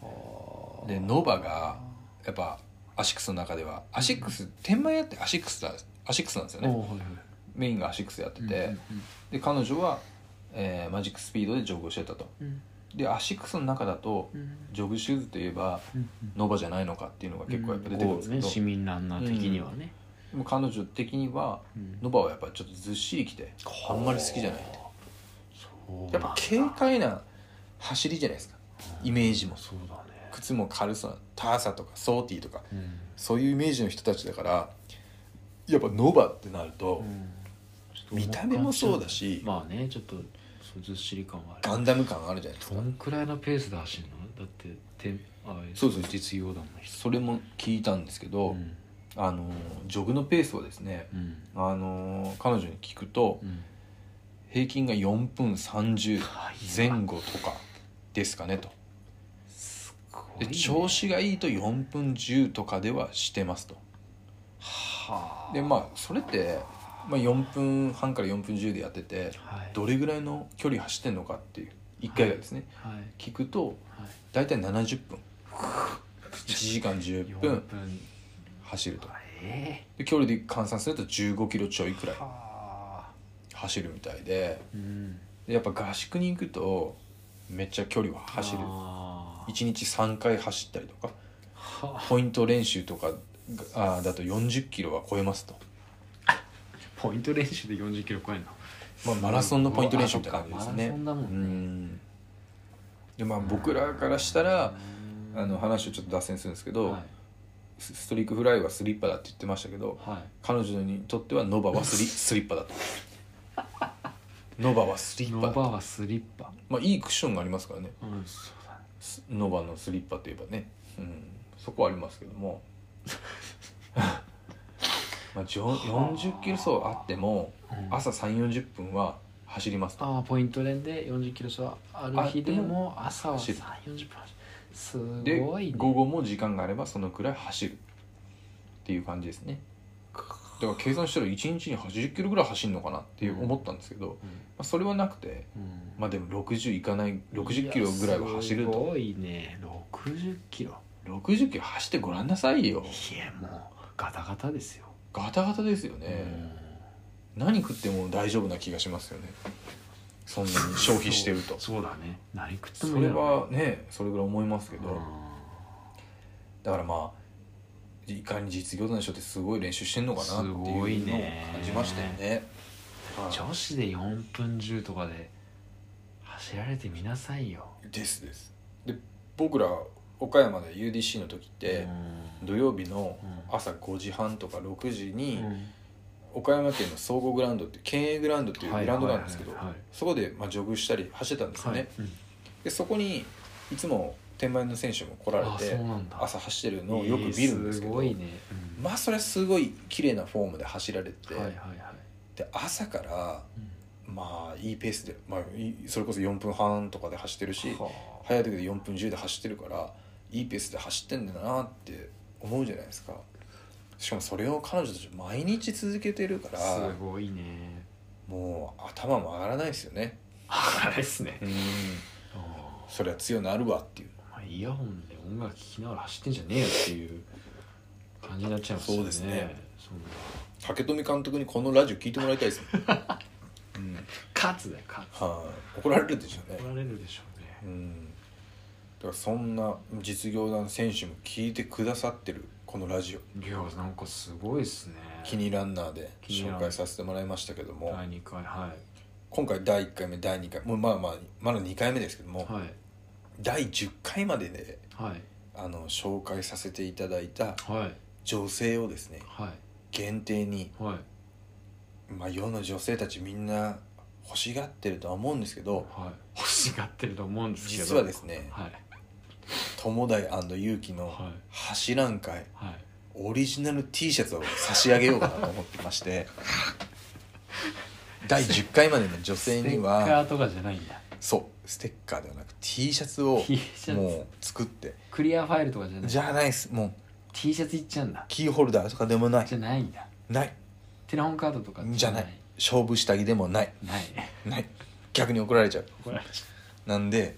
はでノバがやっぱアシックスの中ではアシックス天満屋ってアシックスだアシックスなんですよね。はいはい。メインがアシックスやってて、うんうんで彼女は、えーマジックスピードでジョグをしてたと。うん。でアシックスの中だとうん。ジョグシューズといえばうんノバじゃないのかっていうのが結構やっぱ出てくるんですけど、こうね市民ランナー的にはね、でも彼女的にはうん。ノバはやっぱちょっとずっしりきてあんまり好きじゃないってやっぱ軽快な走りじゃないですか。イメージも。そうだね。靴も軽そう。なターサとかソーティーとか。うん。そういうイメージの人たちだからやっぱノバってなると、うん。見た目もそうだしまあねちょっとずっしり感はある。ガンダム感あるじゃないですか。どんくらいのペースで走るの？だっててあそうそう。実業団の人。それも聞いたんですけど、うん。あのジョグのペースはですねうん。あの彼女に聞くとうん平均が4分30前後とかですかねと。でね。調子がいいと4分10とかではしてますと。はあ。でまあそれって、まあ、4分半から4分10でやっててはい。どれぐらいの距離走ってんのかっていう1回がですね、はい。聞くとはい。大体70分。1時間10 4分分。走ると。えで距離で換算すると15キロちょいくらい走るみたいでうん。でやっぱ合宿に行くとめっちゃ距離は走る。あー。1日3回走ったりとかはあ。ポイント練習とかがあだと40キロは超えますと、ポイント練習で40キロ超えるの？まあ、マラソンのポイント練習みたいな感じですね。あそっかマラソンだもんね。ん。でまあ僕らからしたらあの話をちょっと脱線するんですけど、はい。スストリークフライはスリッパだって言ってましたけどはい。彼女にとってはノバはスリスリッパだとノバはスリッノバはスリッパ。まあいいクッションがありますからね。うんそうだね。スノバのスリッパといえばね、うん、そこはありますけども。まあ、じょ40キロ走あってもうん。朝3 4 0分は走りますああポイント連で40キロ走ある日でも朝は走る。3 4 0分走る。すでごいね。午後も時間があればそのくらい走る。っていう感じですねだから計算したら1日に80キロぐらい走るのかなっていう思ったんですけど、まうん。あ、それはなくてうん。まあでも60いかない60キロぐらいは走ると。すごいね。60キロ。60キロ走ってごらんなさいよ。いやもうガタガタですよ、ガタガタですよね、何食っても大丈夫な気がしますよね。そんなに消費してると。そうそうだね。何食ってそれもいいやろはねそれぐらい思いますけど、うん。だからまあいかに実業団の人ってすごい練習してんのかなっていうのを感じましたよね。はい。女子で4分10とかで走られてみなさいよ。ですです。で僕ら岡山で UDC の時ってうん。土曜日のうん。朝5時半とか6時にうん。岡山県の総合グラウンドって県営グラウンドっていうグラウンドがあるんですけどそこでまあジョグしたり走ってたんですよね、はい。うん。でそこにいつも天満の選手も来られあて朝走ってるのをよく見るんですけど、ごいね、うん。まあそれはすごい綺麗なフォームで走られて、はいはいはい、で朝からうん。まあいいペースで、まあ、いそれこそ4分半とかで走ってるしは早い時で4分10で走ってるからいいペースで走ってんだなって思うじゃないですか。しかもそれを彼女たち毎日続けてるかあすらごいね。もう頭も上がらないですよね。あれですね。うん。あそれは強なるわっていう。まあイヤホンで音楽聴きながら走ってんじゃねえよっていう感じになっちゃいますよね。そうですね。竹富監督にこのラジオ聞いてもらいたいですね、うん。勝つだよ勝つ。はい、怒られるでしょうね。怒られるでしょうね。うん。だからそんな実業団選手も聞いてくださってるこのラジオ。いやなんかすごいっすね。気にランナーで紹介させてもらいましたけども。第2回は今回第1回目第2回もうまあまあまだ2回目ですけども、いはい第10回までではい。あの紹介させていただいたはい。女性をですねはい。限定に、はい。まあ、世の女性たちみんな欲しがってるとは思うんですけどはい。欲しがってると思うんですけど。実はですねはい。友大勇気のはい。走らん会はい。オリジナル T シャツを差し上げようかなと思ってまして 第10回までの女性にステッカはーとかじゃないんだ。そうステッカーではなく T シャツを T シャツ。もう作って。クリアファイルとかじゃない。じゃないです。もう。T シャツいっちゃうんだ。キーホルダーとかでもない。じゃないんだ。ない。テレホンカードとかじゃない。勝負下着でもない。ない。ない。逆に怒られちゃう。怒られちなんで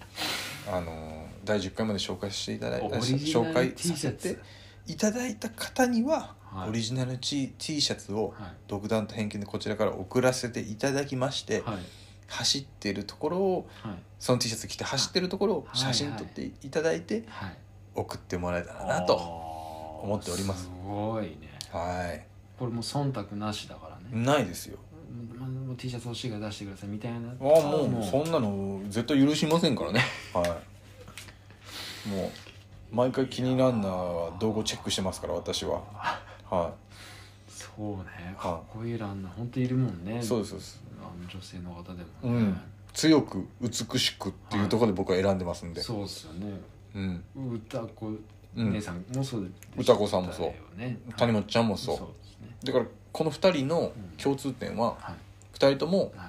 あのー第10回まで紹介していただいオた紹介させていただいた方には、はい。オリジナル T, T シャツをはい。独断と偏見でこちらから送らせていただきまして、ゃうはい走ってるところをはい。その T シャツ着て走ってるところをはい。写真撮っていただいてはい。送ってもらえたらなと思思っております。すごいね。はい。これもう忖度なしだからね。ないですよ。まあもう T シャツ欲しいから出してくださいみたいな。ああもうそんなの絶対許しませんからね。はい。もう毎回気になるなは動画チェックしてますから私は。はそうね。かっこいいランナー本当いるもんね。いそうですそうです女性の方でもね、うん。強く美しくっていうところで僕は選んでますんで、そうっすよね。うん。歌子うん姉さんもそうで歌子さんもそう。谷本ちゃんもそう。そうですね。だからこの2人の共通点ははい。2人ともは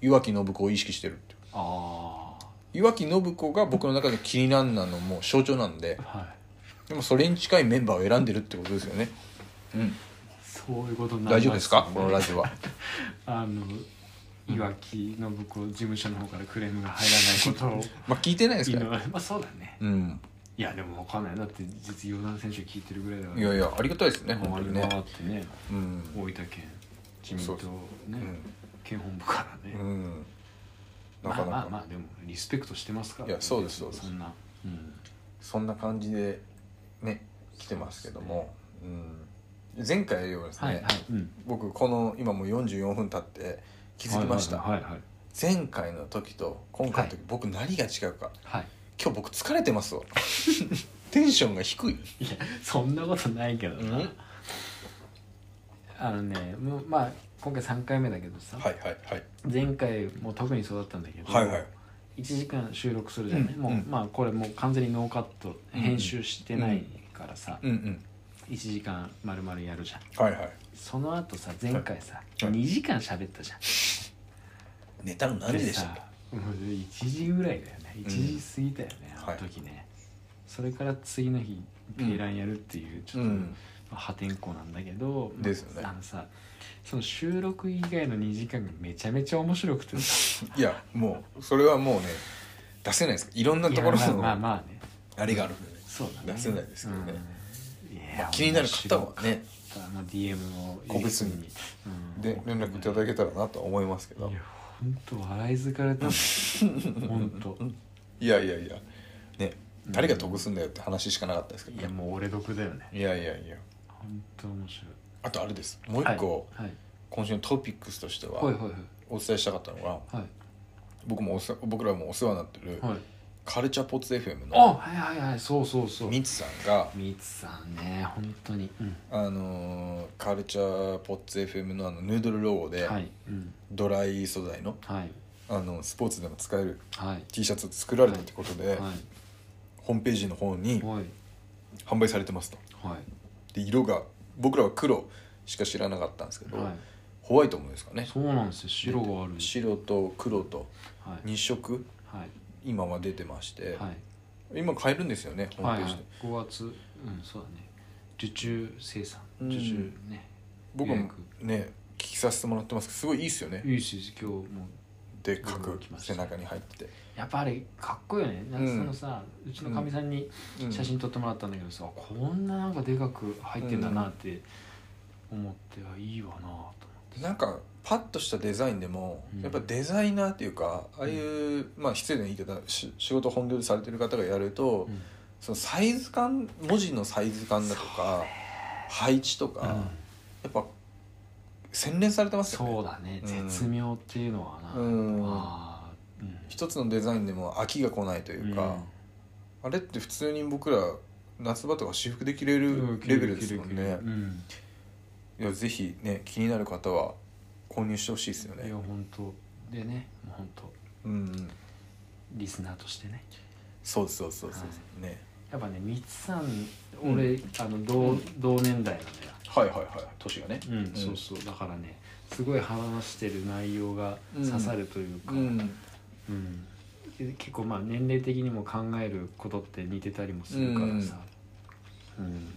い。岩城信子を意識してるっていう。あ岩城信子が僕の中で気になんなのも象徴なんであはい。でもそれに近いメンバーを選んでるってことですよね。うん。そういうことになりますよね。大丈夫ですか？このラジオは。あのいわき信子事務所の方からクレームが入らないことを。まあ聞いてないですから。祈るまあそうだね。うん。いやでもわかんない。だって実業団選手聞いてるぐらいだから。いやいやありがたいですね周り本当にね。回ってねうん。大分県自民党ねうん県本部からね、うん。なまあかなか。まあまあでもリスペクトしてますから、いやそうですそうです。そんな、うん、そんな感じでね来てますけども、うん、前回よですね、はいはい、うん、僕この今もう44分経って気づきました、はいはいはい前回の時と今回の時、はい。僕何が違うか。はい。今日僕疲れてますわ。テンションが低い。いやそんなことないけどな、うん？あのねもうまあ今回3回目だけどさ、はいはいはい。前回も特にそうだったんだけど、はいはい。1時間収録するじゃない、もう、うん。うんまあこれもう完全にノーカット編集してないからさ、うんうん。1時間まるまるやるじゃん。はいはいその後さ前回さ、はい。2時間喋ったじゃん。ネタの何時でしたっさもう1時ぐらいだよね。1時過ぎたよね、うんあの時ね、それから次の日ペーランやるっていうちょっと、うん。まあ破天荒なんだけど、ですよね。あのさその収録以外の2時間がめちゃめちゃ面白くてさ。いやもうそれはもうね出せないです。いろんなところいやまあのまあまあね。あれがあるんでね。そうだね。出せないですけどね。うん。いまやあ気になる方はねまあ、DM を個別に。うん。で連絡いただけたらなとは思いますけど。いや本当笑い疲れた 本当。いやいやいや。ね誰が得すんだよって話しかなかったですけどいやもう俺得だよね。いやいやいや。本当面白い。あとあれです。もう一個、はい。今週のトピックスとしてはお伝えしたかったのがはい。僕もお世僕らもお世話になってるはいカルチャーポッツ FM あのはいはいはいそうそうそう。ミツさんがみつさんね本当に。うん。あのーカルチャーポッツ FM のあのヌードルロゴではいうん。ドライ素材のはい。あのスポーツでも使えるはい。T シャツ作られたってことで、はいホームページの方にはい。販売されてますと。はい。で色が僕らは黒しか知らなかったんですけど、はい。ホワイトもですかね。そうなんですよ。白がある。白と黒とはい。2色はい今は出てまして、はい。今買えるんですよねホームはいはい。ページで、5月うんそうだね。受注生産。うん。受注ね僕も予約。ね聞きさせてもらってますけどすごいいいっすよね。いいし今日も。でかく背中に入って。て、やっぱあれかっこいいよね。なんかそのさ、うちのかみさんにうん。写真撮ってもらったんだけどさ、こんななんかでかく入ってんだなって思って、あいいわなと思ってなんかパッとしたデザインでも、うん。やっぱデザイナーっていうかああいう、まあ失礼な言い方し仕事本業でされてる方がやると、うん。そのサイズ感文字のサイズ感だとか配置とか、うん。やっぱ洗練されてますよね。そうだね、うん。絶妙っていうのはな、うん。一つのデザインでも飽きが来ないというか、あれって普通に僕ら夏場とか私服で着れうんるレベルですもんね。いやぜひね気になる方は購入してほしいですよね。いや本当。でねもう本当。うんリスナーとしてね。そうそうそうそう、ね。やっぱねみつさん俺、あの同同年代なんだよ。はいはいはい。年がね。うん、そうそう。だからねすごい話してる内容が刺さるというか、うん。うん。で結構まあ年齢的にも考えることって似てたりもするからさ、うん。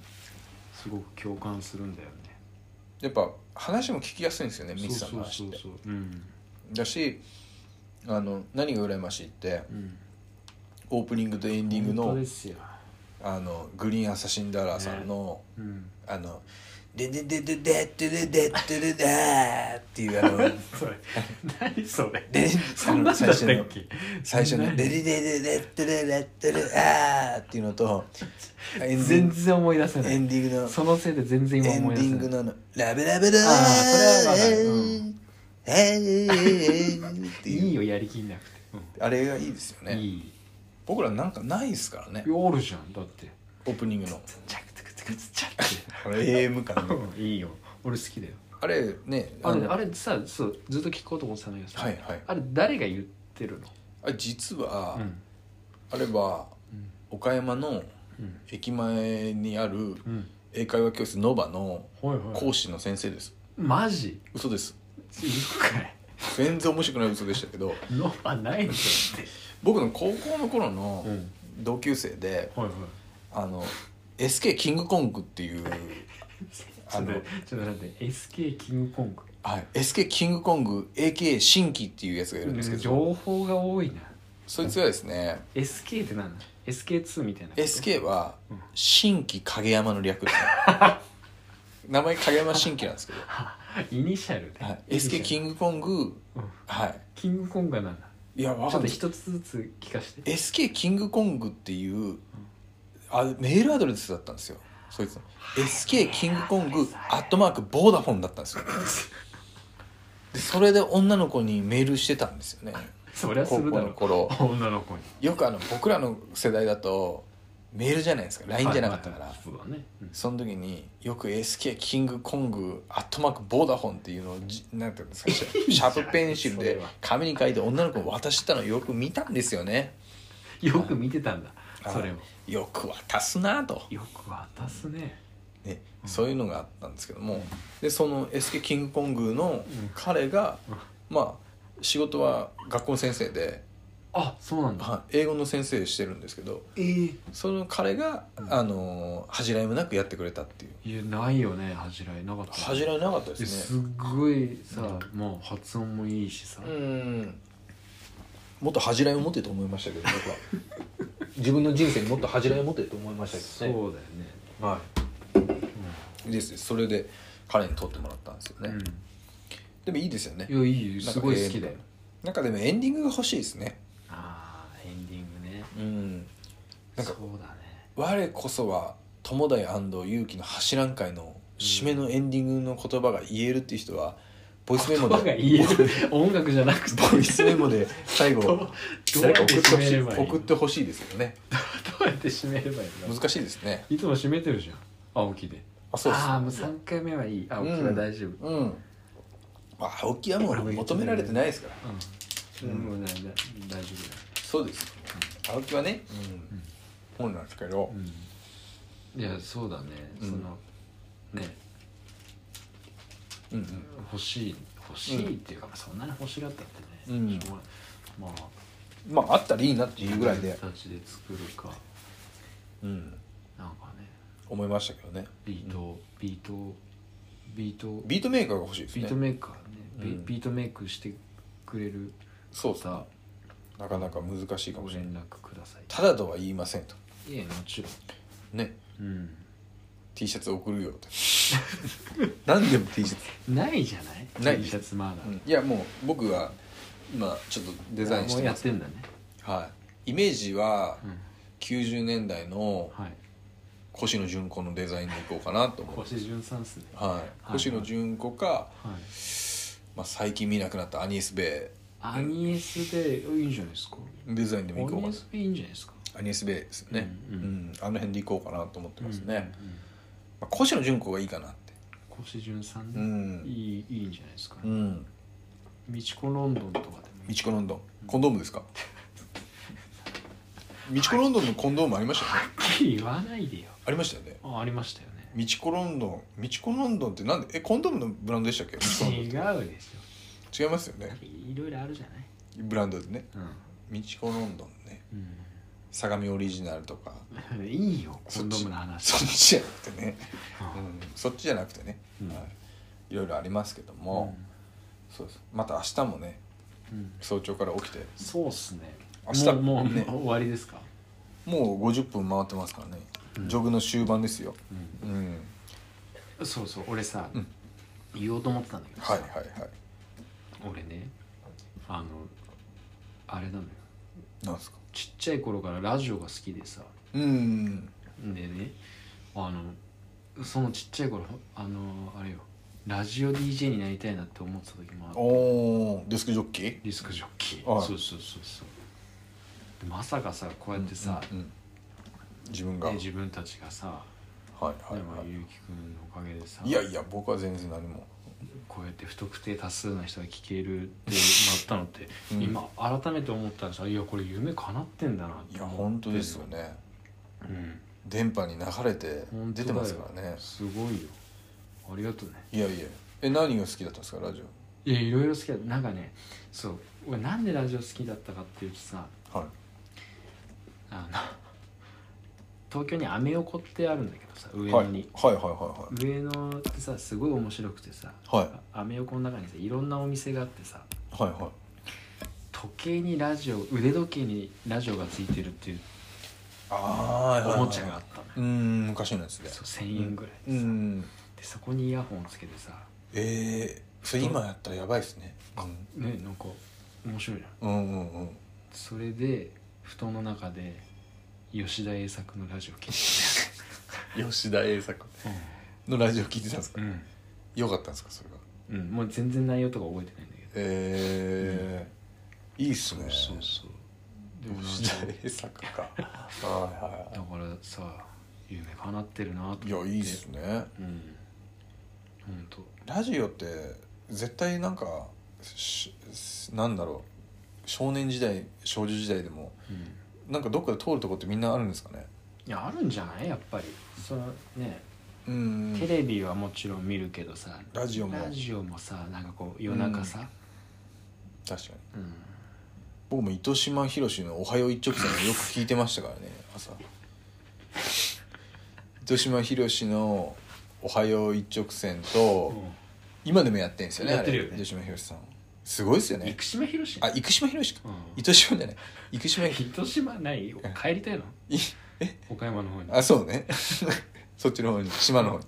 すごく共感するんだよね。やっぱ話も聞きやすいんですよねミツさんの話って。だしあの何が羨ましいってうん。オープニングとエンディングのあのグリーンアサシンダーラーさんの、うん、あの「デデデデデデデデデデデー」っていうあのそれ。何それ？でそんなんだったっけ？最初の「何デデデデデデデデデデあー」っていうのと全グ。然思い出せなエいンディングのそのせいで全然今エンデ思い出せない。ィングのあの「ラブラブラー」あーそれはわかるうん。えーっていういいよやりきんなくて、あれがいいですよねうんいい僕らなんかないですからねあるじゃんだってオープニングのチャクツクツクツチャあの AM 感のいいよ。俺好きだよ。あれねのあれあれさそうずっと聞こうと思ってたんだけどさ、はいはい。あれ誰が言ってるの？あれ実は、うん。あれはうん。岡山のうん。駅前にあるうん。英会話教室ノバのはいはい。講師の先生です。マジ？嘘です。嘘かい。全然面白くない嘘でしたけど。ノバないんだって。僕の高校の頃のうん。同級生で、はいはい。あの SK キングコングっていうあの ちょっと待って SK キングコングはい。SK キングコング AKA 新規っていうやつがいるんですけど、情報が多いな。そいつがですね SK って何だ？SK2 みたいな SK はうん。新規影山の略ですね。名前影山新規なんですけど、イニシャルで、はい、SK キング、コングうん、はい。キングコングは何だ？いやわちょっと一つずつ聞かせて。SK キングコングっていうあメールアドレスだったんですよ。そいつの。SK キングコングアットマークボーダフォンだったんですよ。でそれで女の子にメールしてたんですよね。そりゃす高校るだろの頃。女の子に。よくあの僕らの世代だとメールじゃないですか。LINE じゃなかったから、はいはいそうだね、うん。その時によく SK キングコングアットマークボーダフォンっていうのをじなんていうんですか シャープペンシルで紙に書いて女の子に渡してたのをよく見たんですよね。よく見てたんだ。はいそれをよく渡すなと。よく渡すね。ねうん。そういうのがあったんですけども。でそのエスケキングコングの彼がうん。まあ仕事は学校の先生で、あそうなんだ。はい英語の先生してるんですけどえー。その彼が、うん。あの恥じらいもなくやってくれたっていう。いやないよね。恥じらいなかった。恥じらいなかったでですね。っごいさ、もう発音もいいしさ、うん。もっと恥じらいを持ってると思いましたけど僕は 自分の人生にもっと恥じらいを持ってると思いましたそうだよね。はい。ですです。それで彼に撮ってもらったんですよね、うん、でもいいですよね。いやいいよ。すごい好きだよ。なんかでもエンディングが欲しいですね。ああエンディングね。うん。なんかそうだね。我こそは友大勇気の走らん会の締めのエンディングの言葉が言えるっていう人はボイスメモで。音楽じゃなくて。ボイスメモで最後誰か送ってほしい送ってほしいですよね。どうやって締めればいいの？難しいですね。いつも締めてるじゃん。青木で。あそうです。ああもう3回目はいい。青木は大丈夫。うん。まあ青木はもう求められてないですから。うん、もうねだ大丈そうです。青木はねうん、本なんですけど。いやそうだね、うん。そのねうんうん。欲しい欲しいっていうか、まあそんなに欲しがったってね、うん。まあまああったらいいなっていうぐらいで。自、分たちで作るか。うん、なんかね。思いましたけどね。ビート、ビートビート。ビートメーカーが欲しいですね。ビートメーカーね、ビうん。ビートメイクしてくれる。そう。ですね方なかなか難しいかもしれない。ご連絡ください。ただとは言いませんと。いえもちろん。ね。うん T シャツ送るよって。何でも T シャツ、ないじゃない？ない。T シャツまだ、いやもう僕は今ちょっとデザインしてます。もうやってんだね。はい。イメージはうん。90年代のはい。越野純子のデザインでいこうかなと思う星潤さんっすね。はい。はい。越野純子か、はい。まあ、最近見なくなったアニエス・ベアニエスでいいんじゃないですか？イデザインでもいこうかな。アニエスでいいんじゃないですか？アニエス・ベイですね、うんうん。あの辺でいこうかなと思ってますね、うんうんまあ、越野純子がいいかなって。星潤さんうね、ん。いいいいんじゃないですか、うん。みちこロンドンとかでもいい。みちこロンドン。コンドームですか？みちこロンドンのコンドームありましたよね。言わないでよ。ありましたよね。あありましたよね。みちこロンドン。みちこロンドンってなんで？えコンドームのブランドでしたっけ？違ドンっうでして違いますよね。ょいろいろあるじゃない？ブランドでね。うみちこロンドンね。ん、相模オリジナルとか。うん、いいよコンドームの話そっちじゃなくてね、ううん。ん、そっちじゃなくてね、うん。はい、いろいろありますけども、そうです。また明日もねうん。うん早朝から起きて。そうっすね。明日もうもう、ね。終わりですか、もう50分回ってますからね、うん。ジョグの終盤ですよ。ううん。ん、そうそう。俺さ、うん。言おうと思ってたんだけどさ、はいはいはい。俺ねあのあれなのよ。なんですか？ちっちゃい頃からラジオが好きでさ。うん。でねあのそのちっちゃい頃あのあれよ。ラジオ DJ になりたいなって思ってた時もあって。おおデスクジョッキー？ディスクジョッキー、はい。そうそうそうそう。でまさかさこうやってさ、うんうん自分が、ね、自分たちがさ、はいはいはでもゆうきくんのおかげでさ。いいやいや僕は全然何もこうやって不特定多数な人が聞けるってなったのって、うん。今改めて思ったらさいやこれ夢叶ってんだなっていや本当ですよね。うん。電波に流れて出てますからね。すごいよ。ありがとうね。いやいや。え何が好きだったんですかラジいやいろいろ好きだなんかねそう。俺なんでラジオ好きだったかっていうとさオはい。あの東京にアメ横ってあるんだけどさ上はい。野に、はいはいは上野ってさすごい面白くてさいはい。アメ横の中にさいろんなお店があってさはいはい。時計にラジオ腕時計にラジオがついてるっていうああおもちゃがあったのよ、うん昔のやつで。そう1000円ぐらいでさ、うん。でそこにイヤホンつけてさええそれ今やったらやばいですね。ねなんか面白いじゃんうん。うんうんうん。それで布団の中で吉田栄作のラジオ聞いて吉田栄作。のラジオ聞いてたんですか？うん、よかったんですかそれがうんうん、もう全然内容とか覚えてないんだけど。ええいいっすね。そうそうでも吉田か栄作か。はいはだからさ夢叶ってるなと思って。いいやいいっすね。うん。本当。ラジオって絶対なんかしなんだろう。少年時代少女時代でもうんなんかどっかで通るとこってみんなあるんですかね？いやあるんじゃない？やっぱり。そのね。うん。テレビはもちろん見るけどさ。ラジオも。ラジオもさなんかこう夜中さ、確かに。うん。僕も糸島ひろしの「おはよう一直線」よく聞いてましたからね 朝。糸島ひろしの「おはよう一直線と」今でもやってるんですよねやってるよね。あれ糸島ひろしさんすごいですよね。生島ひろしあ生島ひろしか。うん。糸島じゃない。生島ひ 糸島ない？帰りたいの？い岡山の方に。あそうね。そっちの方に島の方に、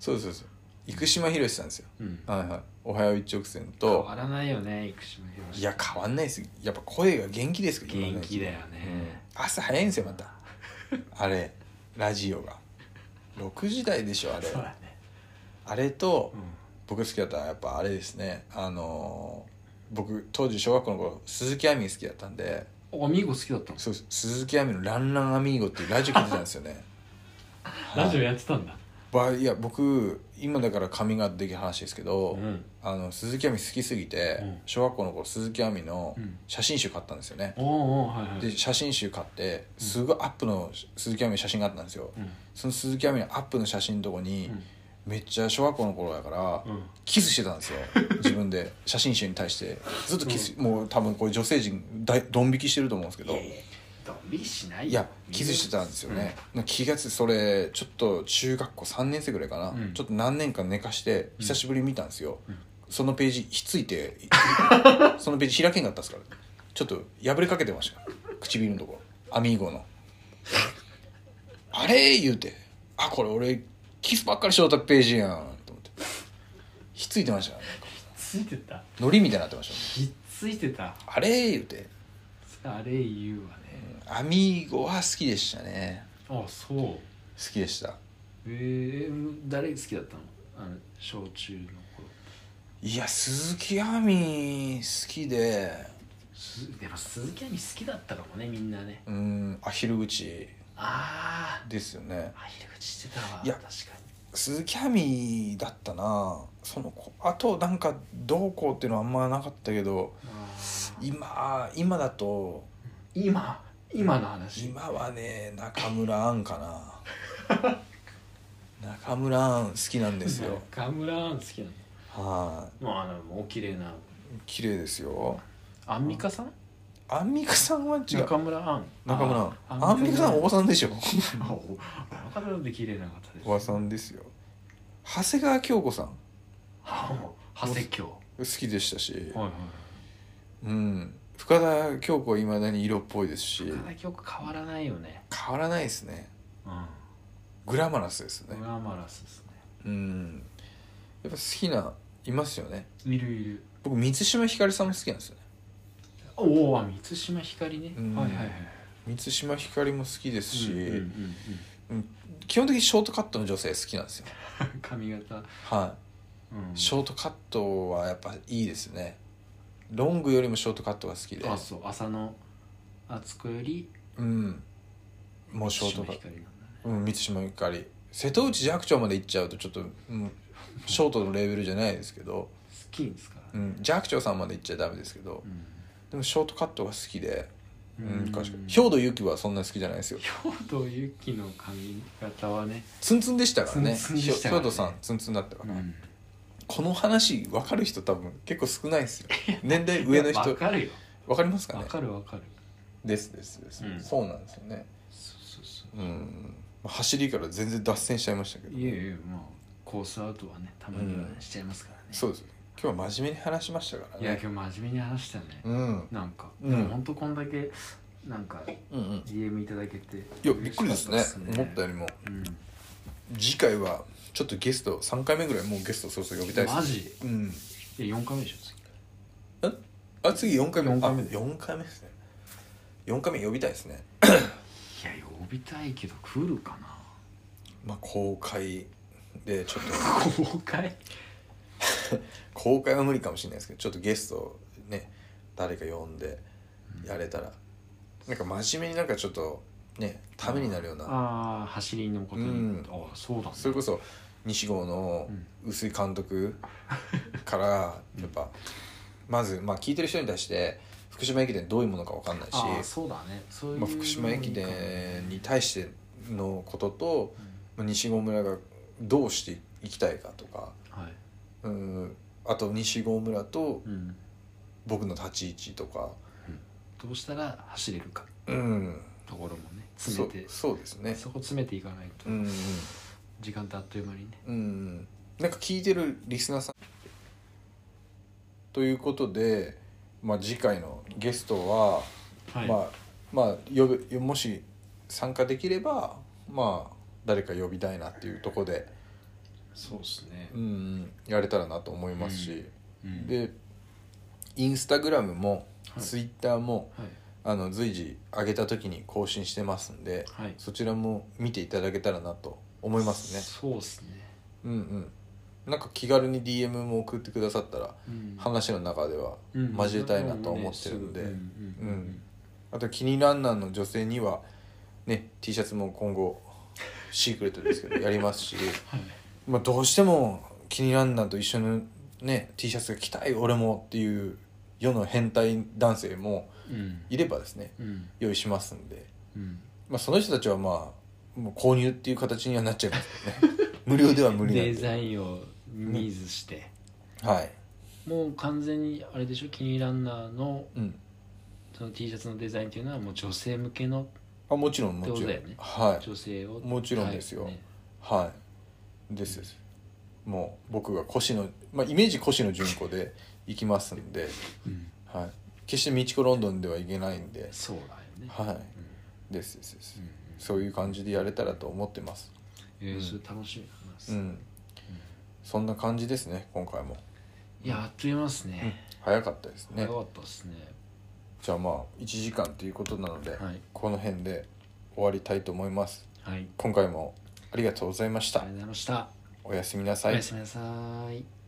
そうそうそう。生島ひろしさんですよ。うん。はいはい「おはよう一直線変とわらないよね生島ひろしいや変わんないです。やっぱ声が元気ですか元気だようん。ね、朝早いんですよまた。あれラジオが。6時台でしょあれ。ね。あれとうん僕好きだったのはやっぱあれですね。あのー僕当時小学校の頃鈴木亜美好きだったんで。おアミーゴ好きだったの？そう鈴木亜美の「ランランアミーゴ」っていうラジオ聞いてたんですよね。ラジオやってたんだ。ばいや僕今だからカミングアウトできる話ですけど、うん。あの鈴木亜美好きすぎて、うん。小学校の頃鈴木亜美のうん。写真集買ったんですよね、おおはいはい。で写真集買ってすごいアップの鈴木亜美の写真があったんですよ、うん。その鈴木亜美のアップの写真のとこに、うんめっちゃ小学校の頃だから、うん。キスしてたんですよ。自分で。写真集に対して。ずっとキス、もう多分これ女性陣大ドン引きしてると思うんですけど、いやいやドン引きしないいやキスしてたんですよね、なん。か気がついてそれちょっと中学校3年生ぐらいかな、うん。ちょっと何年か寝かして久しぶりに見たんですよ、そのページひっついて そのページ開けんかったですから。ちょっと破れかけてました。唇のところ。アミーゴの。あれ？言うて。あこれ俺キスばっかりしとったページやんと思って。ひっついてました。ついてた？のりみたいになってました。ねひっついてた？あれ言うて。あれ言うわね。アミーゴは好きでしたね。あそう。好きでした。えー、誰好きだったの？あの小中の頃。いや鈴木亜美好きで。すでも鈴木亜美好きだったかもねみんなね。うん。アヒル口あですよね。あ入り口してたわ。いや確か鈴木亜美だったな。その子。あとなんかどうこうっていうのはあんまなかったけどに今今だと今？今の話？今はね中村アンかな。中村アン好きなんですよ。中村アン好きなのはもうあのもうお綺麗な。い綺麗ですよ。アンミカさん？アンミカさんは違う。中村アン。中村あアン。アンミカさんおばさんでしょ。中村で綺麗な方です。おばさんですよ。長谷川京子さん。はあ長谷京。好きでしたし、はいはいうん。深田恭子はいまだに色っぽいですし。深田京子変わらないよね。変わらないですね。うグラマラスですね。んグラマラスですね。うん。やっぱ好きないますよね。いるいる。僕満島ひかりさんも好きなんですよねおお満島ひかりね。うん。はいはいはい。満島ひかりも好きですし、うんうんうん。うん基本的にショートカットの女性好きなんですよ。う ん髪型。はい。うん。ショートカットはやっぱいいですね。ロングよりもショートカットが好きで。あそう。浅野敦子よりうん。もうショートカット。うん満島ひかり。瀬戸内寂聴まで行っちゃうとちょっと、うん、ショートのレベルじゃないですけど、好きですからね。うん、寂聴さんまで行っちゃダメですけどでもショートカットが好きで、ううん。ん確かに。兵藤由紀はそんな好きじゃないですよ。兵藤由紀の髪型はね。ツンツンでしたからね。ツンツンでしたからね。兵藤さんツンツンだったから、うん。この話分かる人多分結構少ないですよ。年代上のいや人わかるよ。分かりますかね？わかるわかる。ですですです、うんそうなんですよね。そうそううん。まあ走りから全然脱線しちゃいましたけど。そういえいえまあコースアウトはねたまにはねうん。しちゃいますからね。そうです今日は真面目に話しましたからね。いや今日真面目に話したよね。うん。なんか。うん。でも本当こんだけなんか DM いただけていやびっくりですね。思ったよりも。うん。次回はちょっとゲスト3回目ぐらいもうゲストそろそろ呼びたいですマジ？うん。いや4回目でしょ次。あ次4回目？四回目。あ4回目ですね。4回目呼びたいですね。いや呼びたいけど来るかな。まあ公開でちょっと。公開？公開は無理かもしれないですけどちょっとゲストね誰か呼んでやれたら、なんか真面目になんかちょっとねためになるような。ああ走りのことに、うん。ああそうだね。それこそ西郷の臼井監督から やっぱまず、まあ、聞いてる人に対して福島駅伝どういうものか分かんないし、そうだね。そういうまあ、福島駅伝に対してのことと、まあ、西郷村がどうしていきたいかとかはいうん。あと西郷村とうん僕の立ち位置とか。どうしたら走れるか。うん。ところもねそ詰めて。そうですね。そこ詰めていかないと。うんうん。時間ってあっという間にね。うん。なんか聞いてるリスナーさんということで、まあ、次回のゲストは、はい。まあまあ呼ぶもし参加できればまあ誰か呼びたいなっていうところで、そうですね。うん、やれたらなと思いますし、うん。でインスタグラムもはい。ツイッターも、はい。あの随時上げた時に更新してますんで、はい。そちらも見ていただけたらなと思いますね。そうっすね。うんうん。なんか気軽に DM も送ってくださったらうん。話の中ではうん。交えたいなとは思ってるんで、うん。うんうんあと気にランナーの女性にはね T シャツも今後シークレットですけどやりますし、はいまあ、どうしても気にランナーと一緒にね T シャツが着たい俺もっていう世の変態男性もうん。いればですねうん。用意しますんで、うん。まあ、その人たちはまあもう購入っていう形にはなっちゃいますけどね。無料では無理なんデでザインを見ずして。はい、もう完全にあれでしょ？キニランナーのうん、その T シャツのデザインっていうのはもう女性向けのあもちろんもちろん、ね。はい。女性をもちろんですよ。はい。ねはいです。ですもう僕が腰の、まあ、イメージ腰の純子で行きますんで、うん。はい、決してミチコロンドンではいけないんで。そうだよね。はい。ですですです、うんそういう感じでやれたらと思ってます。えーそれ楽しみますうん、そんな感じですね今回も、いやあっという間ですね。早かったですね。早かったですね。じゃあまあ1時間ということなので、はい。この辺で終わりたいと思います。はい。今回もありがとうございました。ありがとうございました。おやすみなさい。おやすみなさい